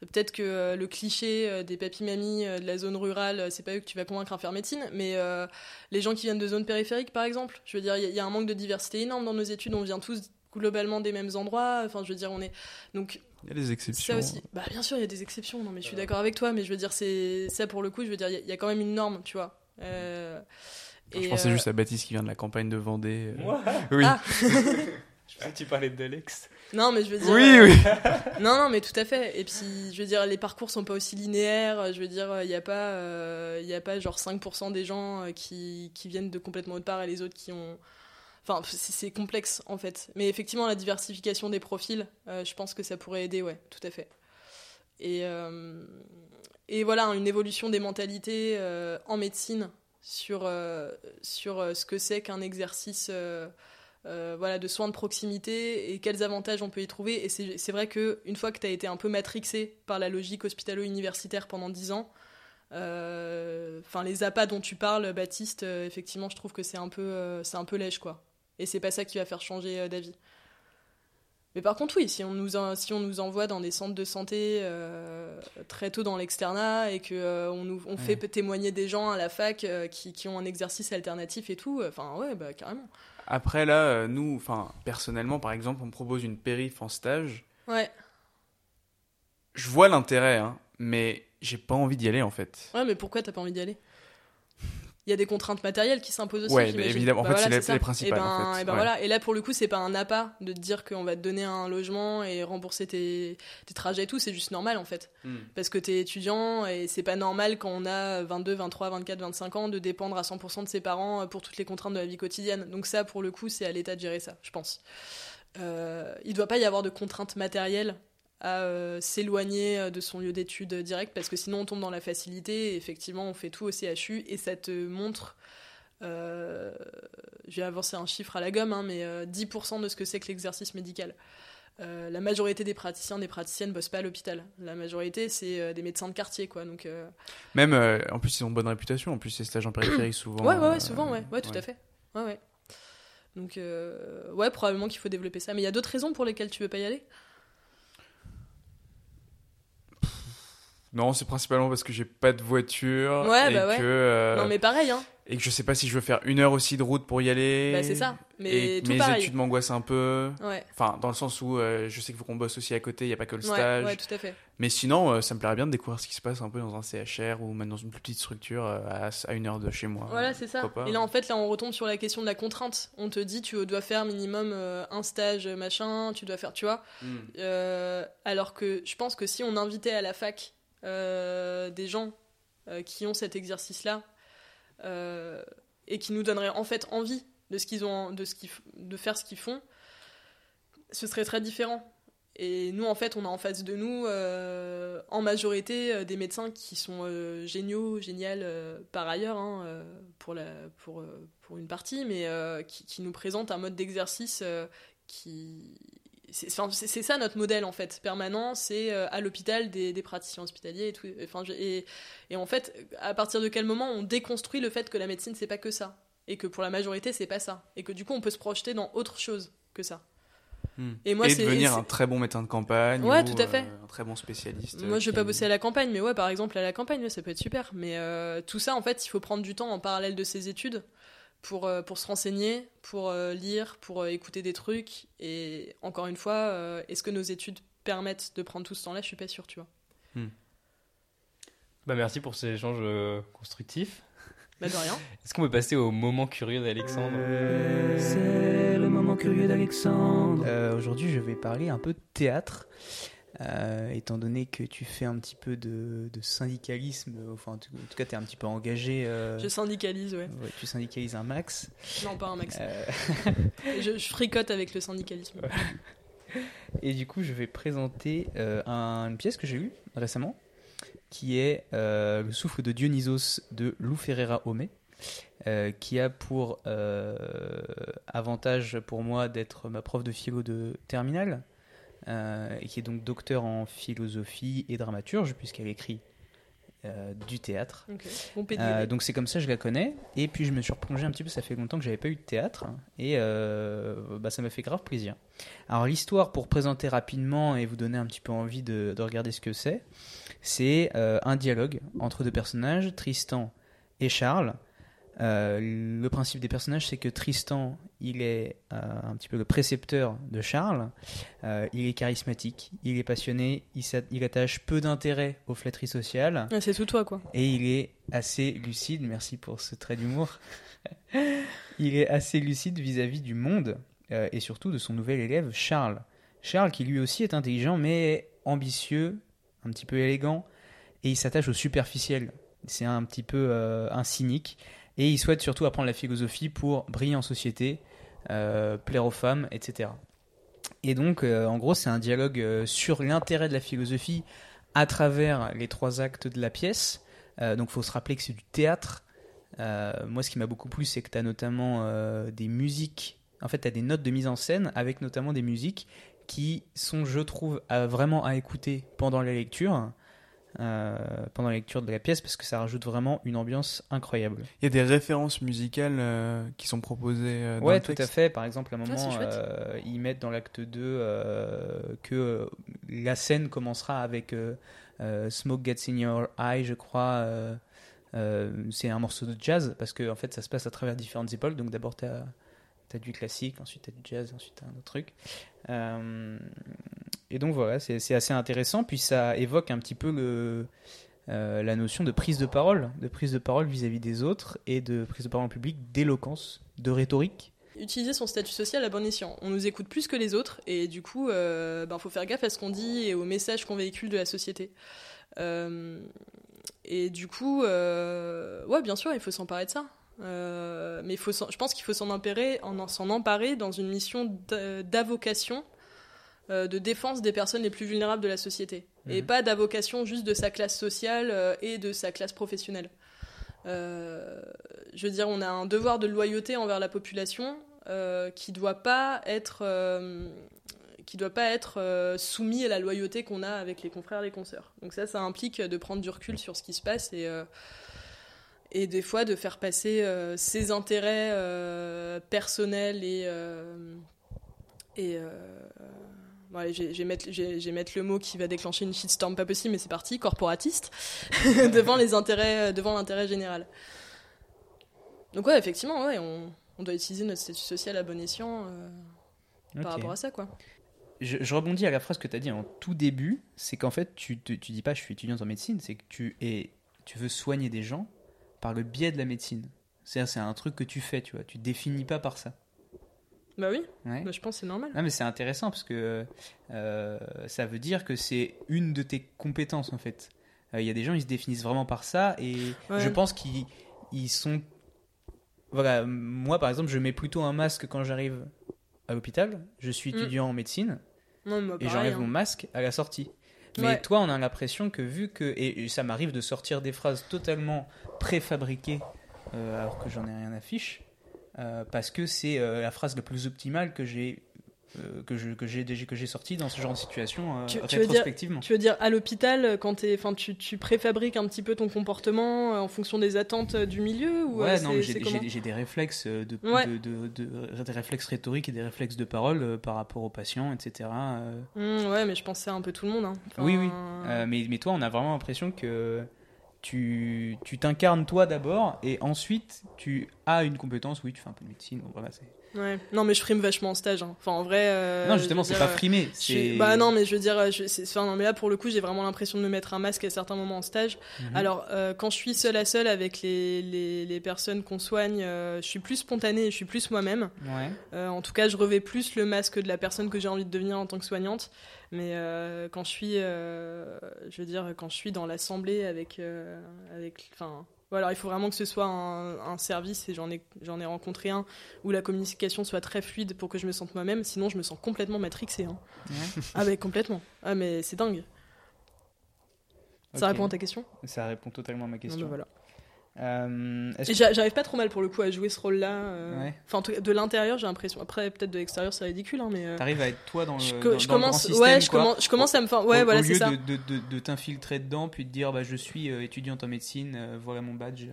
Peut-être que euh, le cliché euh, des papy-mamies euh, de la zone rurale, c'est pas eux que tu vas convaincre à faire médecine, mais euh, les gens qui viennent de zones périphériques, par exemple, je veux dire, il y, a- il y a un manque de diversité énorme dans nos études, on vient tous globalement des mêmes endroits, enfin, je veux dire, on est. Donc, Il y a des exceptions. ça aussi. Bah, bien sûr, il y a des exceptions, non, mais je suis Euh. d'accord avec toi, mais je veux dire, c'est ça pour le coup, je veux dire, il y a- il y, a quand même une norme, tu vois. Euh, Je et, pensais euh, juste à Baptiste qui vient de la campagne de Vendée. euh. Oui. Ah. Je pensais que tu parlais d'Alex. Non, mais je veux dire. oui, euh, oui. Non, non, mais tout à fait. Et puis, je veux dire, les parcours sont pas aussi linéaires. Je veux dire, il n'y a pas, euh, il y a pas genre 5% des gens euh, qui, qui viennent de complètement autre part et les autres qui ont. Enfin, c'est complexe en fait. Mais effectivement, la diversification des profils, euh, je pense que ça pourrait aider, ouais, tout à fait. Et, euh, et voilà, une évolution des mentalités euh, en médecine sur, euh, sur euh, ce que c'est qu'un exercice euh, voilà, de soins de proximité et quels avantages on peut y trouver. Et c'est vrai que une fois que tu as été un peu matrixé par la logique hospitalo-universitaire pendant 10 ans, euh, enfin les appâts dont tu parles, Baptiste, euh, effectivement, je trouve que c'est un peu, c'est un peu lèche, quoi. Et c'est pas ça qui va faire changer d'avis. Mais par contre, oui, si on nous, en- si on nous envoie dans des centres de santé euh, très tôt dans l'externat et que euh, on, fait témoigner des gens à la fac euh, qui, qui ont un exercice alternatif et tout, enfin ouais, bah carrément. Après là, euh, nous, enfin personnellement, par exemple, on me propose une périph en stage. Ouais. Je vois l'intérêt, hein, mais j'ai pas envie d'y aller en fait. Ouais, mais pourquoi t'as pas envie d'y aller? Il y a des contraintes matérielles qui s'imposent aussi. Ouais, évidemment. En fait, c'est voilà, les- ça. les principales, Et ben, en fait. et ben Ouais. voilà. Et là, pour le coup, c'est pas un appât de te dire qu'on va te donner un logement et rembourser tes, tes trajets et tout. C'est juste normal en fait. Parce que t'es étudiant et c'est pas normal quand on a 22, 23, 24, 25 ans de dépendre à 100% de ses parents pour toutes les contraintes de la vie quotidienne. Donc ça, pour le coup, c'est à l'État de gérer ça, je pense. Euh, il doit pas y avoir de contraintes matérielles à euh, s'éloigner euh, de son lieu d'études direct parce que sinon on tombe dans la facilité et effectivement on fait tout au CHU et ça te montre euh, je vais avancer un chiffre à la gomme hein, mais euh, 10% de ce que c'est que l'exercice médical. La majorité des praticiens des praticiennes bossent pas à l'hôpital. La majorité c'est des médecins de quartier quoi donc Même, en plus, ils ont bonne réputation. En plus, ces stages en périphérie, souvent. ouais ouais ouais souvent ouais. Ouais tout à fait. Ouais ouais. Donc ouais probablement qu'il faut développer ça. Mais il y a d'autres raisons pour lesquelles tu veux pas y aller? Non, c'est principalement parce que j'ai pas de voiture. Ouais, et bah ouais. Que, euh, non mais pareil hein Et que je sais pas si je veux faire une heure aussi de route pour y aller. bah c'est ça mais et tout mes pareil études m'angoissent un peu. ouais Enfin, dans le sens où euh, je sais qu'il faut qu'on bosse aussi à côté, il n'y a pas que le stage. ouais tout à fait Mais sinon, euh, ça me plairait bien de découvrir ce qui se passe un peu dans un CHR ou même dans une plus petite structure à, à une heure de chez moi. Voilà, c'est ça. Et là, en fait, là, on retombe sur la question de la contrainte. On te dit, tu dois faire minimum un stage, machin, tu dois faire, tu vois. Hmm. Alors que je pense que si on invitait à la fac des gens euh, qui ont cet exercice-là euh, et qui nous donneraient en fait envie de ce ont, de ce de faire ce qu'ils font, ce serait très différent. Et nous, en fait, on a en face de nous, euh, en majorité, euh, des médecins qui sont euh, géniaux, géniales euh, par ailleurs, hein, euh, pour, euh, une partie, mais euh, qui, nous présentent un mode d'exercice euh, qui. C'est ça notre modèle en fait, permanent, c'est euh, à l'hôpital des, des praticiens hospitaliers et tout. Enfin, et, et en fait, à partir de quel moment on déconstruit le fait que la médecine c'est pas que ça? Et que pour la majorité c'est pas ça et que du coup on peut se projeter dans autre chose que ça. Hmm. Et moi, et c'est- devenir c'est- un très bon médecin de campagne. Ouais, ou, tout à fait. euh, un très bon spécialiste. Moi, euh, je vais qui pas bosser à la campagne, mais ouais, par exemple, à la campagne, ouais, ça peut être super. Mais euh, tout ça, en fait, il faut prendre du temps en parallèle de ses études pour, euh, pour se renseigner, pour euh, lire, pour euh, écouter des trucs. Et encore une fois, euh, est-ce que nos études permettent de prendre tout ce temps-là, je suis pas sûre, tu vois. Bah, merci pour ces échanges euh, constructifs. Bah de rien. Est-ce qu'on peut passer au moment curieux d'Alexandre? C'est le moment curieux d'Alexandre. Euh, Aujourd'hui, je vais parler un peu de théâtre. Euh, étant donné que tu fais un petit peu de, de syndicalisme, enfin en tout, en tout cas tu es un petit peu engagé, euh, Je syndicalise, ouais. ouais, tu syndicalises un max. Non, pas un max. Euh, Je, je fricote avec le syndicalisme. et du coup je vais présenter euh, un- une pièce que j'ai lue récemment, qui est euh, Le souffle de Dionysos de Lou Ferreira Homé, euh, qui a pour euh, avantage pour moi d'être ma prof de philo de terminale, euh, et qui est donc docteur en philosophie et dramaturge, puisqu'elle écrit euh, du théâtre. Bon Euh, donc c'est comme ça que je la connais. Et puis je me suis replongé un petit peu, ça fait longtemps que j'avais pas eu de théâtre. Et euh, bah, ça m'a fait grave plaisir. Alors l'histoire, pour présenter rapidement et vous donner un petit peu envie de, de regarder ce que c'est, c'est un dialogue entre deux personnages, Tristan et Charles. Euh, le principe des personnages, c'est que Tristan, il est euh, un petit peu le précepteur de Charles. Euh, il est charismatique, il est passionné, il, attache peu d'intérêt aux flatteries sociales. Ouais, c'est tout toi, quoi. Et il est assez lucide, merci pour ce trait d'humour. il est assez lucide vis-à-vis du monde et surtout de son nouvel élève Charles. Charles qui lui aussi est intelligent mais ambitieux, un petit peu élégant et il s'attache au superficiel. C'est un petit peu un cynique et il souhaite surtout apprendre la philosophie pour briller en société, euh, plaire aux femmes, etc. Et donc, euh, en gros, c'est un dialogue euh, sur l'intérêt de la philosophie à travers les trois actes de la pièce. Donc, il faut se rappeler que c'est du théâtre. Moi, ce qui m'a beaucoup plu, c'est que tu as notamment des musiques. En fait, tu as des notes de mise en scène avec notamment des musiques qui sont, je trouve, vraiment à écouter pendant la lecture. Euh, pendant la lecture de la pièce parce que ça rajoute vraiment une ambiance incroyable. Il y a des références musicales euh, qui sont proposées euh, dans Ouais, le tout à fait. Par exemple, à un Ah, moment, euh, ils mettent dans l'acte 2 euh, que euh, la scène commencera avec euh, euh, Smoke Gets in Your Eye, je crois. euh, euh, c'est un morceau de jazz parce que en fait, ça se passe à travers différentes épaules. Donc d'abord, tu as, du classique, ensuite tu as du jazz, ensuite tu as un autre truc. Et donc voilà, c'est assez intéressant. Puis ça évoque un petit peu euh, la notion de prise de parole, de prise de parole vis-à-vis des autres et de prise de parole en public, d'éloquence, de rhétorique. Utiliser son statut social à bon escient. On nous écoute plus que les autres et du coup, euh, ben, faut faire gaffe à ce qu'on dit et aux messages qu'on véhicule de la société. Euh, et du coup, ouais, bien sûr, il faut s'emparer de ça. Mais il faut je pense qu'il faut s'en emparer, en, s'en emparer dans une mission d'a- d'avocation, de défense des personnes les plus vulnérables de la société. Et Mhm. pas d'avocation juste de sa classe sociale euh, et de sa classe professionnelle. Euh, je veux dire, on a un devoir de loyauté envers la population euh, qui doit pas être euh, qui doit pas être euh, soumis à la loyauté qu'on a avec les confrères et les consoeurs. Donc ça, ça implique de prendre du recul sur ce qui se passe et euh, et des fois de faire passer euh, ses intérêts euh, personnels et euh, et euh, bon, allez, je vais- je vais mettre, vais mettre le mot qui va déclencher une shitstorm pas possible, mais c'est parti, corporatiste, devant les intérêts, euh, devant l'intérêt général. Donc ouais, effectivement, ouais, on, on doit utiliser notre statut social à bon escient euh, par rapport à ça, quoi. Je, je rebondis à la phrase que tu as dit en tout début, c'est qu'en fait, tu, tu dis pas je suis étudiante en médecine, c'est que tu, es, tu veux soigner des gens par le biais de la médecine. C'est-à-dire, c'est un truc que tu fais, tu vois. Tu te définis pas par ça. Bah oui, Ouais. bah, je pense que c'est normal. Ah, mais c'est intéressant parce que euh, ça veut dire que c'est une de tes compétences en fait. Euh, Il y a des gens, ils se définissent vraiment par ça et Ouais. je pense qu'ils ils sont. Voilà, moi par exemple, je mets plutôt un masque quand j'arrive à l'hôpital. Je suis Mm. étudiant en médecine Non, moi, et j'enlève hein. mon masque à la sortie. Mais Ouais. toi, on a l'impression que vu que. Et et ça m'arrive de sortir des phrases totalement préfabriquées euh, alors que j'en ai rien à fiche, euh, parce que c'est euh, la phrase la plus optimale que j'ai. euh, que j'ai que j'ai sorti dans ce genre de situation euh, Tu- tu veux dire- rétrospectivement. Tu veux dire à l'hôpital quand t'es, enfin tu, tu préfabriques un petit peu ton comportement euh, en fonction des attentes euh, du milieu ou Ouais, euh, non, j'ai des réflexes euh, de, Ouais. de, de- de- des réflexes rhétoriques et des réflexes de parole euh, par rapport aux patients, etc. euh. Mmh, ouais, mais je que c'est un peu tout le monde. hein. Enfin, Oui, oui. Euh, mais, mais toi, on a vraiment l'impression que tu tu t'incarnes toi d'abord et ensuite tu as une compétence, oui, tu fais un peu de médecine. bon, voilà, c'est- Ouais. Non, mais je frime vachement en stage. hein. Enfin, en vrai. euh, non, je justement, c'est pas euh, frimé. je Bah non, mais je veux dire, je, c'est- enfin, non, mais là pour le coup, j'ai vraiment l'impression de me mettre un masque à certains moments en stage. Mhm. Alors, euh, quand je suis seule à seule avec les, les, les personnes qu'on soigne, euh, je suis plus spontanée, et je suis plus moi-même. Ouais. Euh, en tout cas, je revais plus le masque de la personne que j'ai envie de devenir en tant que soignante. Mais euh, quand je suis, euh, je veux dire, quand je suis dans l'assemblée avec, euh, avec, enfin, voilà, il faut vraiment que ce soit un, un service et j'en ai, j'en ai rencontré un où la communication soit très fluide pour que je me sente moi-même. Sinon, je me sens complètement matrixée. hein. Ouais. Ah mais complètement. Ah mais c'est dingue. Ça répond à ta question? Ça répond totalement à ma Non, question. voilà. Euh, que- J'arrive pas trop mal pour le coup à jouer ce rôle-là. euh. Ouais. Enfin, en tout cas, de l'intérieur, j'ai l'impression. Après, peut-être de l'extérieur, c'est ridicule, hein, mais. euh, T'arrives à être toi dans le, je, dans- co- dans je le grand commence, système, ouais, je commence, je commence à me. Ouais, au, voilà, c'est ça. de, de, de, de t'infiltrer dedans, puis de dire bah, je suis étudiante en médecine, voilà mon badge.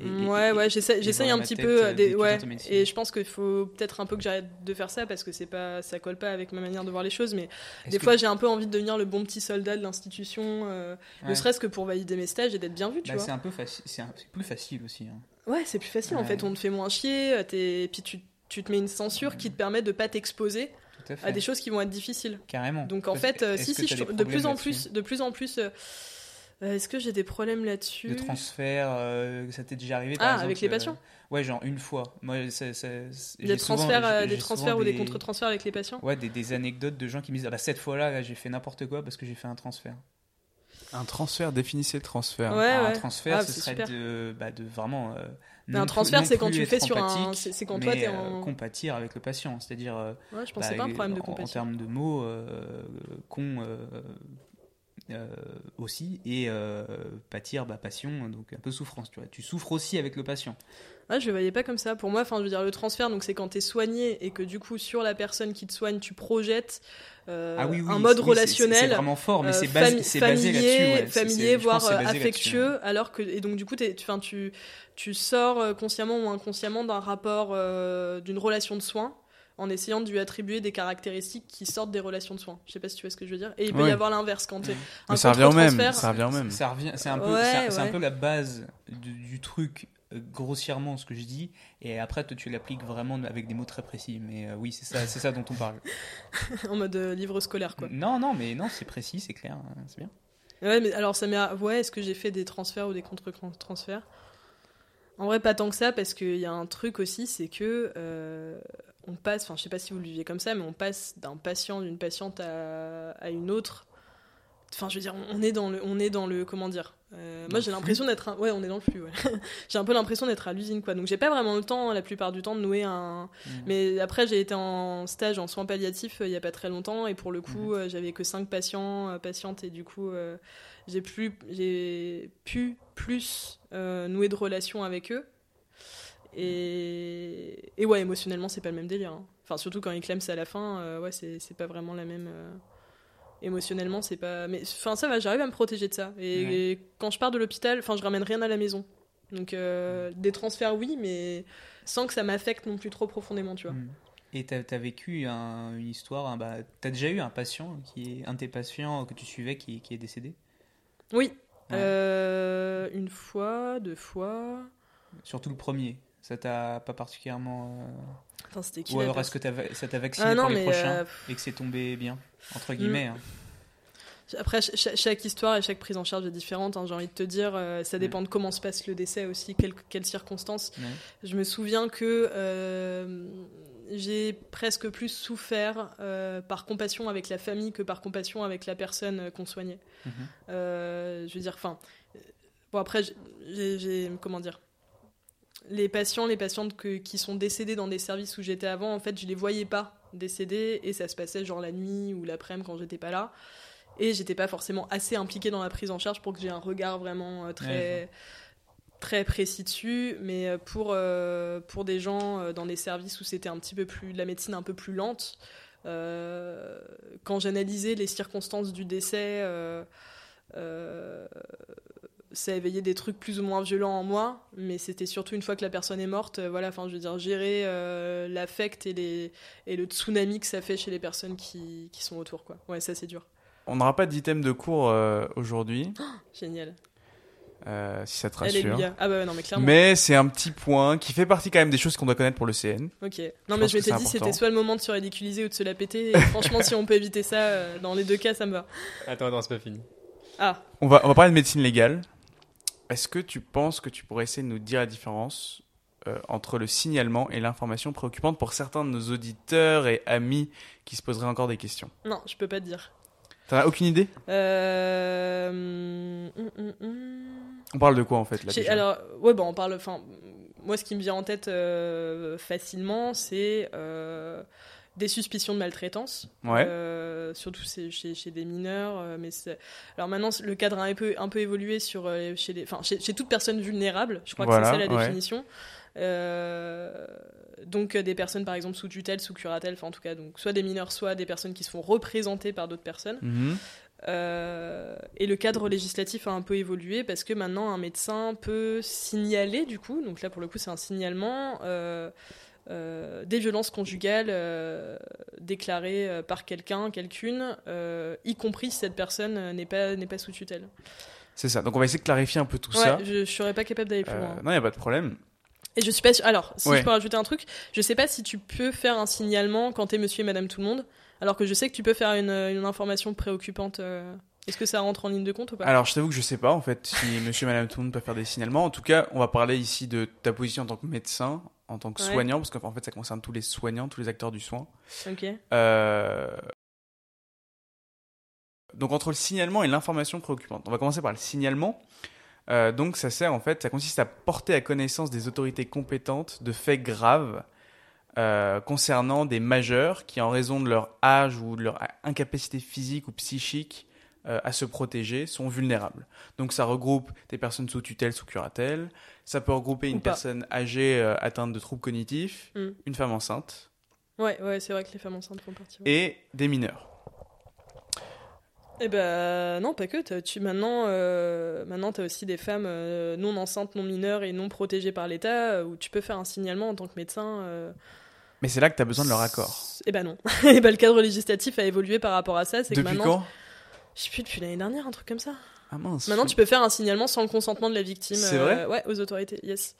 Et- et- ouais, et- ouais, j'essaye un petit peu. euh, euh, des- ouais, et je pense qu'il faut peut-être un peu que j'arrête de faire ça parce que c'est pas, ça colle pas avec ma manière de voir les choses. Mais des fois, j'ai un peu envie de devenir le bon petit soldat de l'institution, euh, ouais. ne serait-ce que pour valider mes stages et d'être bien vu, tu Bah, vois. c'est un peu facile, c'est plus facile aussi. hein. Ouais, c'est plus facile en fait. On te fait moins chier, et puis tu, tu te mets une censure qui te permet de pas t'exposer à des choses qui vont être difficiles. Carrément. Donc en fait, euh, si, si, je- de plus en plus, de plus en plus, euh, euh, est-ce que j'ai des problèmes là-dessus De transfert, euh, ça t'est déjà arrivé Ah, exemple, avec les euh, patients Ouais, genre une fois. Moi, ça, ça- j'ai Des souvent- transferts, euh, des transferts ou des contre-transferts avec les patients Ouais, des, des anecdotes de gens qui me disent ah bah cette fois-là, là, j'ai fait n'importe quoi parce que j'ai fait un transfert. Un transfert, définissez le transfert. Ouais, Alors, ouais. Un transfert, Ah, ce serait de, bah, de vraiment. euh, Mais non un transfert, c'est quand tu fais sur un. C'est quand toi t'es euh, en. compatir avec le patient, c'est-à-dire Ouais, je pensais bah, pas un problème de en- en, termes de mots con euh, aussi et euh, pâtir bah, passion donc un peu souffrance tu vois tu souffres aussi avec le patient je le voyais pas comme ça. Pour moi, enfin, je veux dire, le transfert, donc c'est quand t'es soigné et que du coup, sur la personne qui te soigne, tu projettes euh, ah oui, oui, un mode oui, c'est- relationnel. vraiment fort mais euh, c'est basé, basé familier, ouais. Voire affectueux, alors que et donc du coup, tu, tu, tu sors consciemment ou inconsciemment d'un rapport, euh, d'une relation de soins, en essayant de lui attribuer des caractéristiques qui sortent des relations de soins. Je sais pas si tu vois ce que je veux dire. Et il peut y avoir l'inverse quand t'es Mhm. un Mais ça revient au même. Ça revient au même. Ça revient, c'est un peu, Ouais, c'est un- c'est un ouais. peu la base du, du truc euh, grossièrement ce que je dis, et après toi tu l'appliques vraiment avec des mots très précis. Mais euh, oui, c'est ça, c'est ça dont on parle. en mode euh, livre scolaire, quoi. Non, non, mais non, c'est précis, c'est clair, hein, c'est bien. Ouais, mais alors ça m'est. Ouais, est-ce que j'ai fait des transferts ou des contre-transferts? En vrai, pas tant que ça, parce qu'il y a un truc aussi, c'est que euh, on passe. Enfin, je sais pas si vous le viviez comme ça, mais on passe d'un patient, d'une patiente à, à une autre. Enfin, je veux dire, on est dans le, on est dans le, comment dire Euh, Moi, j'ai l'impression d'être, un- ouais, on est dans le flux. Ouais. j'ai un peu l'impression d'être à l'usine, quoi. Donc, j'ai pas vraiment le temps, la plupart du temps, de nouer un. Mhm. Mais après, j'ai été en stage en soins palliatifs euh, il y a pas très longtemps, et pour le coup, euh, j'avais que 5 patients, patientes, et du coup, j'ai plus, j'ai pu plus nouer de relations avec eux. Et, et ouais, émotionnellement, c'est pas le même délire. hein. Enfin, surtout quand ils clament ça à la fin, ouais, c'est c'est pas vraiment la même. Euh, Émotionnellement, c'est pas. Mais enfin, ça va, j'arrive à me protéger de ça. Et, Ouais. et quand je pars de l'hôpital, enfin, je ramène rien à la maison. Donc, euh, des transferts, oui, mais sans que ça m'affecte non plus trop profondément, tu vois. Mm. Et t'as as vécu un- une histoire, un- bah, t'as déjà eu un patient, qui est un de tes patients que tu suivais qui, qui est décédé? Oui. Ouais. Euh, une fois, deux fois. Surtout le premier. Ça t'a pas particulièrement. Enfin, c'était qui Ou alors est-ce que ça t'a vacciné Ah non, pour les prochains euh, et que c'est tombé bien Entre guillemets. hein. Après, ch- ch- chaque histoire et chaque prise en charge est différente. hein, J'ai envie de te dire, euh, ça dépend de comment se passe le décès aussi, quelles, quelles circonstances. Ouais. Je me souviens que euh, j'ai presque plus souffert euh, par compassion avec la famille que par compassion avec la personne qu'on soignait. Mhm. Je veux dire, enfin, bon après, j'ai- comment dire, les patients, les patientes que- qui sont décédés dans des services où j'étais avant, en fait, je les voyais pas décédés et ça se passait genre la nuit ou l'après-midi quand j'étais pas là. Et j'étais pas forcément assez impliquée dans la prise en charge pour que j'ai un regard vraiment euh, Ouais, très très précis dessus, mais euh, pour, euh, pour des gens dans des services où c'était un petit peu plus, la médecine un peu plus lente, euh, quand j'analysais les circonstances du décès, euh, euh, ça éveillait des trucs plus ou moins violents en moi, mais c'était surtout une fois que la personne est morte, euh, voilà, enfin je veux dire, gérer euh, l'affect et, les, et le tsunami que ça fait chez les personnes qui, qui sont autour, quoi. Ouais, ça c'est dur. On n'aura pas d'item de cours euh, aujourd'hui. Génial. euh, si ça te rassure. Alléluia. Ah bah ouais, non, mais clairement. Mais c'est un petit point qui fait partie quand même des choses qu'on doit connaître pour le CN. Ok. Non, Je mais je m'étais dit, c'était soit le moment de se ridiculiser ou de se la péter. Et franchement, si on peut éviter ça, dans les deux cas, ça me va. Attends, attends, c'est pas fini. Ah, On va, on va parler de médecine légale. Est-ce que tu penses que tu pourrais essayer de nous dire la différence euh, entre le signalement et l'information préoccupante pour certains de nos auditeurs et amis qui se poseraient encore des questions? Non, je peux pas te dire. T'en as aucune idée? Euh... hum, hum, hum. On parle de quoi en fait là déjà? Alors, ouais, bon, on parle. Enfin, moi, ce qui me vient en tête euh, facilement, c'est des suspicions de maltraitance. Ouais. Euh, surtout chez, chez des mineurs. euh, mais alors maintenant, le cadre a un peu, un peu évolué sur, euh, chez, les, enfin, chez, chez toute personne vulnérable. Je crois que c'est ça la ouais. définition. Euh, donc euh, des personnes par exemple sous tutelle, sous curatelle, enfin en tout cas donc soit des mineurs, soit des personnes qui se font représenter par d'autres personnes. Mhm. Euh, et le cadre législatif a un peu évolué parce que maintenant un médecin peut signaler du coup, donc là pour le coup c'est un signalement, euh, des violences conjugales euh, déclarées euh, par quelqu'un, quelqu'une, y compris si cette personne n'est pas, n'est pas sous tutelle. C'est ça. Donc on va essayer de clarifier un peu tout ouais, ça. je, je serais pas capable d'aller plus loin. non, il n'y a pas de problème. Et je suis pas Alors, si Ouais. je peux rajouter un truc, je sais pas si tu peux faire un signalement quand t'es monsieur et madame tout le monde, alors que je sais que tu peux faire une, une information préoccupante. Est-ce que ça rentre en ligne de compte ou pas? Alors je t'avoue que je sais pas en fait si monsieur et madame tout le monde peuvent faire des signalements. En tout cas, on va parler ici de ta position en tant que médecin, en tant que Ouais. soignant, parce qu'en fait ça concerne tous les soignants, tous les acteurs du soin. Euh, Donc entre le signalement et l'information préoccupante. On va commencer par le signalement. Euh, donc ça sert en fait, ça consiste à porter à connaissance des autorités compétentes de faits graves euh, concernant des majeurs qui en raison de leur âge ou de leur incapacité physique ou psychique euh, à se protéger sont vulnérables. Donc ça regroupe des personnes sous tutelle, sous curatelle. Ça peut regrouper Ou une pas. personne âgée euh, atteinte de troubles cognitifs, Mm. une femme enceinte Ouais, ouais, c'est vrai que les femmes enceintes font partie. ouais. et des mineurs. Eh ben non, pas que. t'as- Tu maintenant, euh, maintenant t'as aussi des femmes euh, non enceintes, non mineures et non protégées par l'État euh, où tu peux faire un signalement en tant que médecin. Mais c'est là que tu as besoin de leur accord. Eh ben non. Et ben le cadre législatif a évolué par rapport à ça. C'est que Depuis maintenant, quand? Je sais plus depuis l'année dernière, un truc comme ça. Ah mince. Maintenant, tu peux faire un signalement sans le consentement de la victime. C'est euh, vrai Ouais, aux autorités. Yes.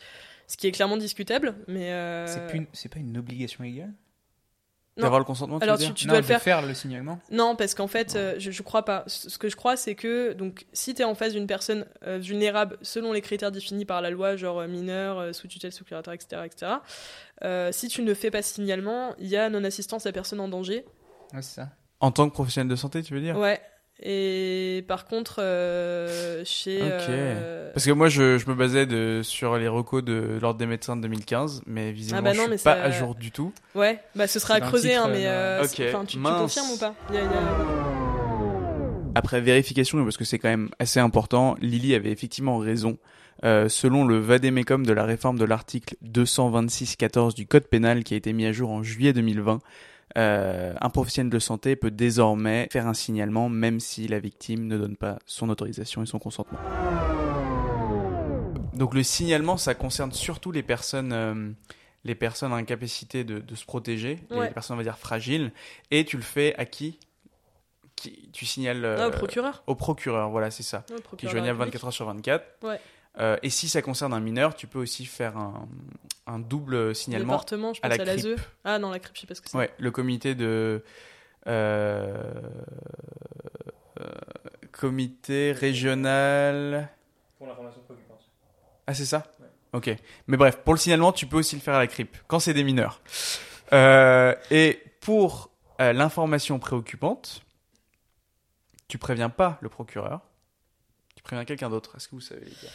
Ce qui est clairement discutable, mais. euh, C'est pas une obligation légale D'avoir le consentement, tu Alors veux dire tu, tu Non, dois le faire. faire le signalement. Non, parce qu'en fait, euh, je, je crois pas. Ce que je crois, c'est que donc si tu es en face d'une personne euh, vulnérable selon les critères définis par la loi, genre euh, mineur, euh, sous tutelle, sous curatelle, etc., etc., euh, si tu ne fais pas signalement, il y a non-assistance à personne en danger. Ouais, c'est ça. En tant que professionnel de santé, tu veux dire? Ouais. Et par contre, euh, chez. Ok. euh, Parce que moi, je, je me basais de, sur les recos de l'Ordre des médecins de 2015, mais visiblement, bah non, je suis mais pas ça- à jour du tout. Ouais, bah ce sera à creuser, titre, hein, mais. euh, euh, Ok, c'est- enfin, tu, tu confirmes ou pas? Il y a- il y a- Après vérification, parce que c'est quand même assez important, Lily avait effectivement raison. Euh, selon le vadémécum de la réforme de l'article 226-14 du Code pénal qui a été mis à jour en juillet 2020, euh, un professionnel de santé peut désormais faire un signalement même si la victime ne donne pas son autorisation et son consentement. Donc le signalement, ça concerne surtout les personnes, euh, les personnes en incapacité de, de se protéger, les personnes on va dire fragiles, et tu le fais à qui, qui Tu signales euh, Ah, au procureur au procureur, voilà, c'est ça. Ouais, Qui est procureur de la joignable République. 24 heures sur 24. Ouais. Euh, et si ça concerne un mineur, tu peux aussi faire un, un double signalement. Département, je à pense la à, l'ASE. CRIP. Ah non, la CRIP, je sais pas ce que c'est. Ouais, le comité de. euh, euh, comité régional. Pour l'information préoccupante. Ah, c'est ça? Ok. Mais bref, pour le signalement, tu peux aussi le faire à la CRIP, quand c'est des mineurs. Euh, et pour euh, l'information préoccupante, tu préviens pas le procureur, tu préviens quelqu'un d'autre. Est-ce que vous savez, les gars?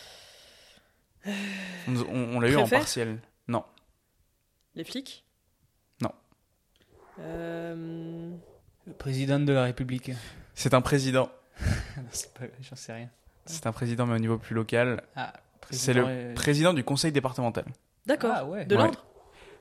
On, on- on l'a eu en partiel. Non. Les flics? Non. Euh, Le président de la République. C'est un président. J'en sais rien. C'est un président, mais au niveau plus local. Ah, C'est président le et- président du conseil départemental. D'accord. Ah ouais. De Ouais. l'ordre?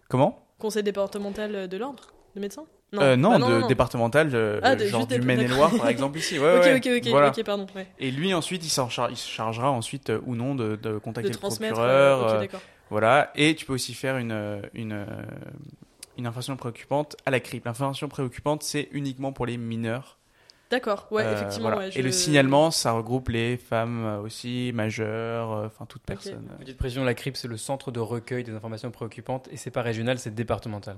Comment? Conseil départemental de l'ordre De médecins? Euh, non, Bah de départemental, euh, Ah, de- genre du Maine-et-Loire, par exemple, ici. Ouais, Ok, ouais, ok, ok, voilà. pardon. Ouais. Et lui, ensuite, il, s'en char- il se chargera ensuite euh, ou non de, de contacter le procureur. euh, ok, d'accord. voilà. Et tu peux aussi faire une, euh, une, une information préoccupante à la CRIP. L'information préoccupante, c'est uniquement pour les mineurs D'accord, ouais, Euh, effectivement. voilà. ouais, Et le signalement, ça regroupe les femmes euh, aussi, majeures, euh, enfin toute personne. Petite précision, la CRIP, c'est le centre de recueil des informations préoccupantes et c'est pas régional, c'est départemental.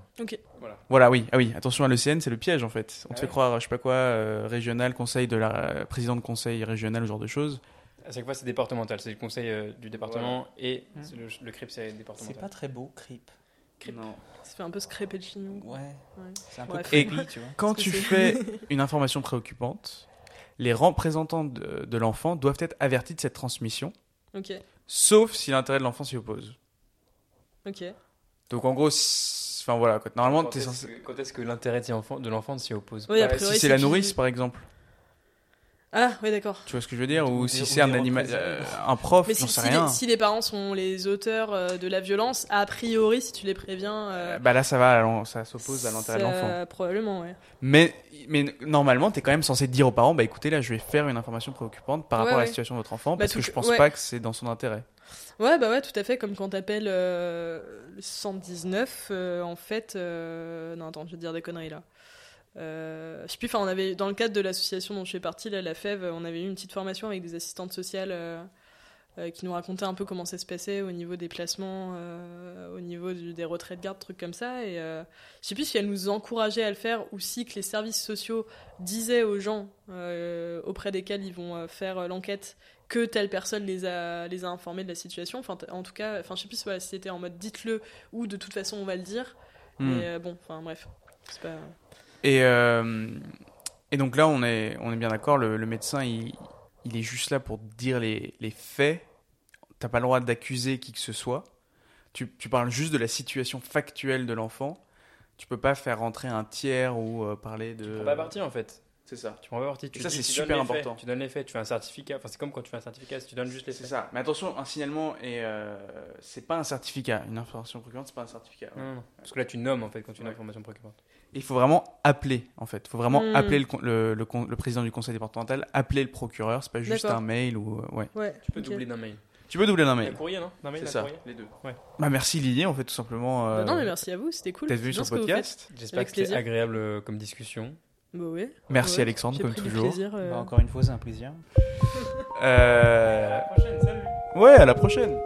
Voilà, oui. Ah oui, attention à l'ECN, c'est le piège en fait. On te Ah fait ouais. croire, je sais pas quoi, euh, régional, conseil de la euh, président de conseil régional, ce genre de choses. À chaque fois, c'est départemental, c'est le conseil euh, du département et c'est le, le CRIP, c'est C'est départemental. pas très beau, Creep. Non. Ça fait un peu scraper le chignon. Ouais. Ouais. C'est un peu creepy, tu vois. Quand tu fais une information préoccupante, les représentants de, de l'enfant doivent être avertis de cette transmission, ok, sauf si l'intérêt de l'enfant s'y oppose. ok. Donc en gros, enfin voilà, quoi. normalement, Quand t'es est-ce censé. que, quand est-ce que l'intérêt de l'enfant- s'y oppose Oui, priori, si c'est la nourrice, par exemple, Ah, ouais, d'accord. tu vois ce que je veux dire, ou si c'est un animal, représailles. euh, un prof, Mais j'en si, sais si rien. les, si les parents sont les auteurs euh, de la violence, a priori, si tu les préviens, euh, Euh, Bah là, ça va, ça s'oppose à l'intérêt de l'enfant. Probablement, ouais. Mais, mais normalement, tu es quand même censé dire aux parents, bah écoutez, là, je vais faire une information préoccupante par Ouais, rapport à la situation de votre enfant, Bah, parce tout- que je pense ouais. pas que c'est dans son intérêt. Ouais, bah ouais, tout à fait. Comme quand t'appelles euh, le 119, euh, en fait. euh, Non, attends, je vais te dire des conneries là. Euh, je sais plus, enfin, on avait, dans le cadre de l'association dont je fais partie, là, la FEV, on avait eu une petite formation avec des assistantes sociales euh, euh, qui nous racontaient un peu comment ça se passait au niveau des placements, euh, au niveau du- des retraits de garde, trucs comme ça. Et euh, je sais plus si elles nous encourageaient à le faire ou si que les services sociaux disaient aux gens euh, auprès desquels ils vont euh, faire euh, l'enquête que telle personne les a, les a informés de la situation. Enfin, en tout cas, enfin, je sais plus si c'était en mode dites-le ou de toute façon on va le dire. Hmm. Mais euh, bon, enfin bref. C'est pas... Et, euh, et donc là, on est, on est bien d'accord, le, médecin, il, il est juste là pour dire les, les faits. T'as pas le droit d'accuser qui que ce soit. Tu, tu parles juste de la situation factuelle de l'enfant. Tu peux pas faire rentrer un tiers ou euh, parler de. Tu pas parti en fait. C'est ça. Tu prends. Tu ça, c'est tu super donnes les faits. important. Tu donnes les faits. Tu fais un certificat. Enfin, c'est comme quand tu fais un certificat. Si tu donnes juste les C'est faits. ça. Mais attention, un signalement et euh, c'est pas un certificat. Une information préoccupante, c'est pas un certificat. Non, non, non. Parce que là, tu nommes en fait quand tu as une Ouais. information préoccupante. Il faut vraiment appeler, en fait. Il faut vraiment Hmm. appeler le, con- le, le con- le président du conseil départemental, appeler le procureur. C'est pas juste un mail ou. euh, ouais. Ouais. Tu peux doubler d'un mail. Tu peux doubler d'un Un mail. courrier, non? D'un mail, C'est un ça, courrier? les deux. Ouais. Bah merci Lily, en fait, tout simplement. euh, Bah non, mais merci à vous, c'était cool. Venu C'est bien sur le podcast. J'espère que c'était agréable euh, comme discussion. Bah ouais. Merci Ouais. Alexandre, comme toujours. plaisir, euh. Bah, encore une fois, c'est un plaisir. Euh, prochaine, salut Ouais, à la prochaine.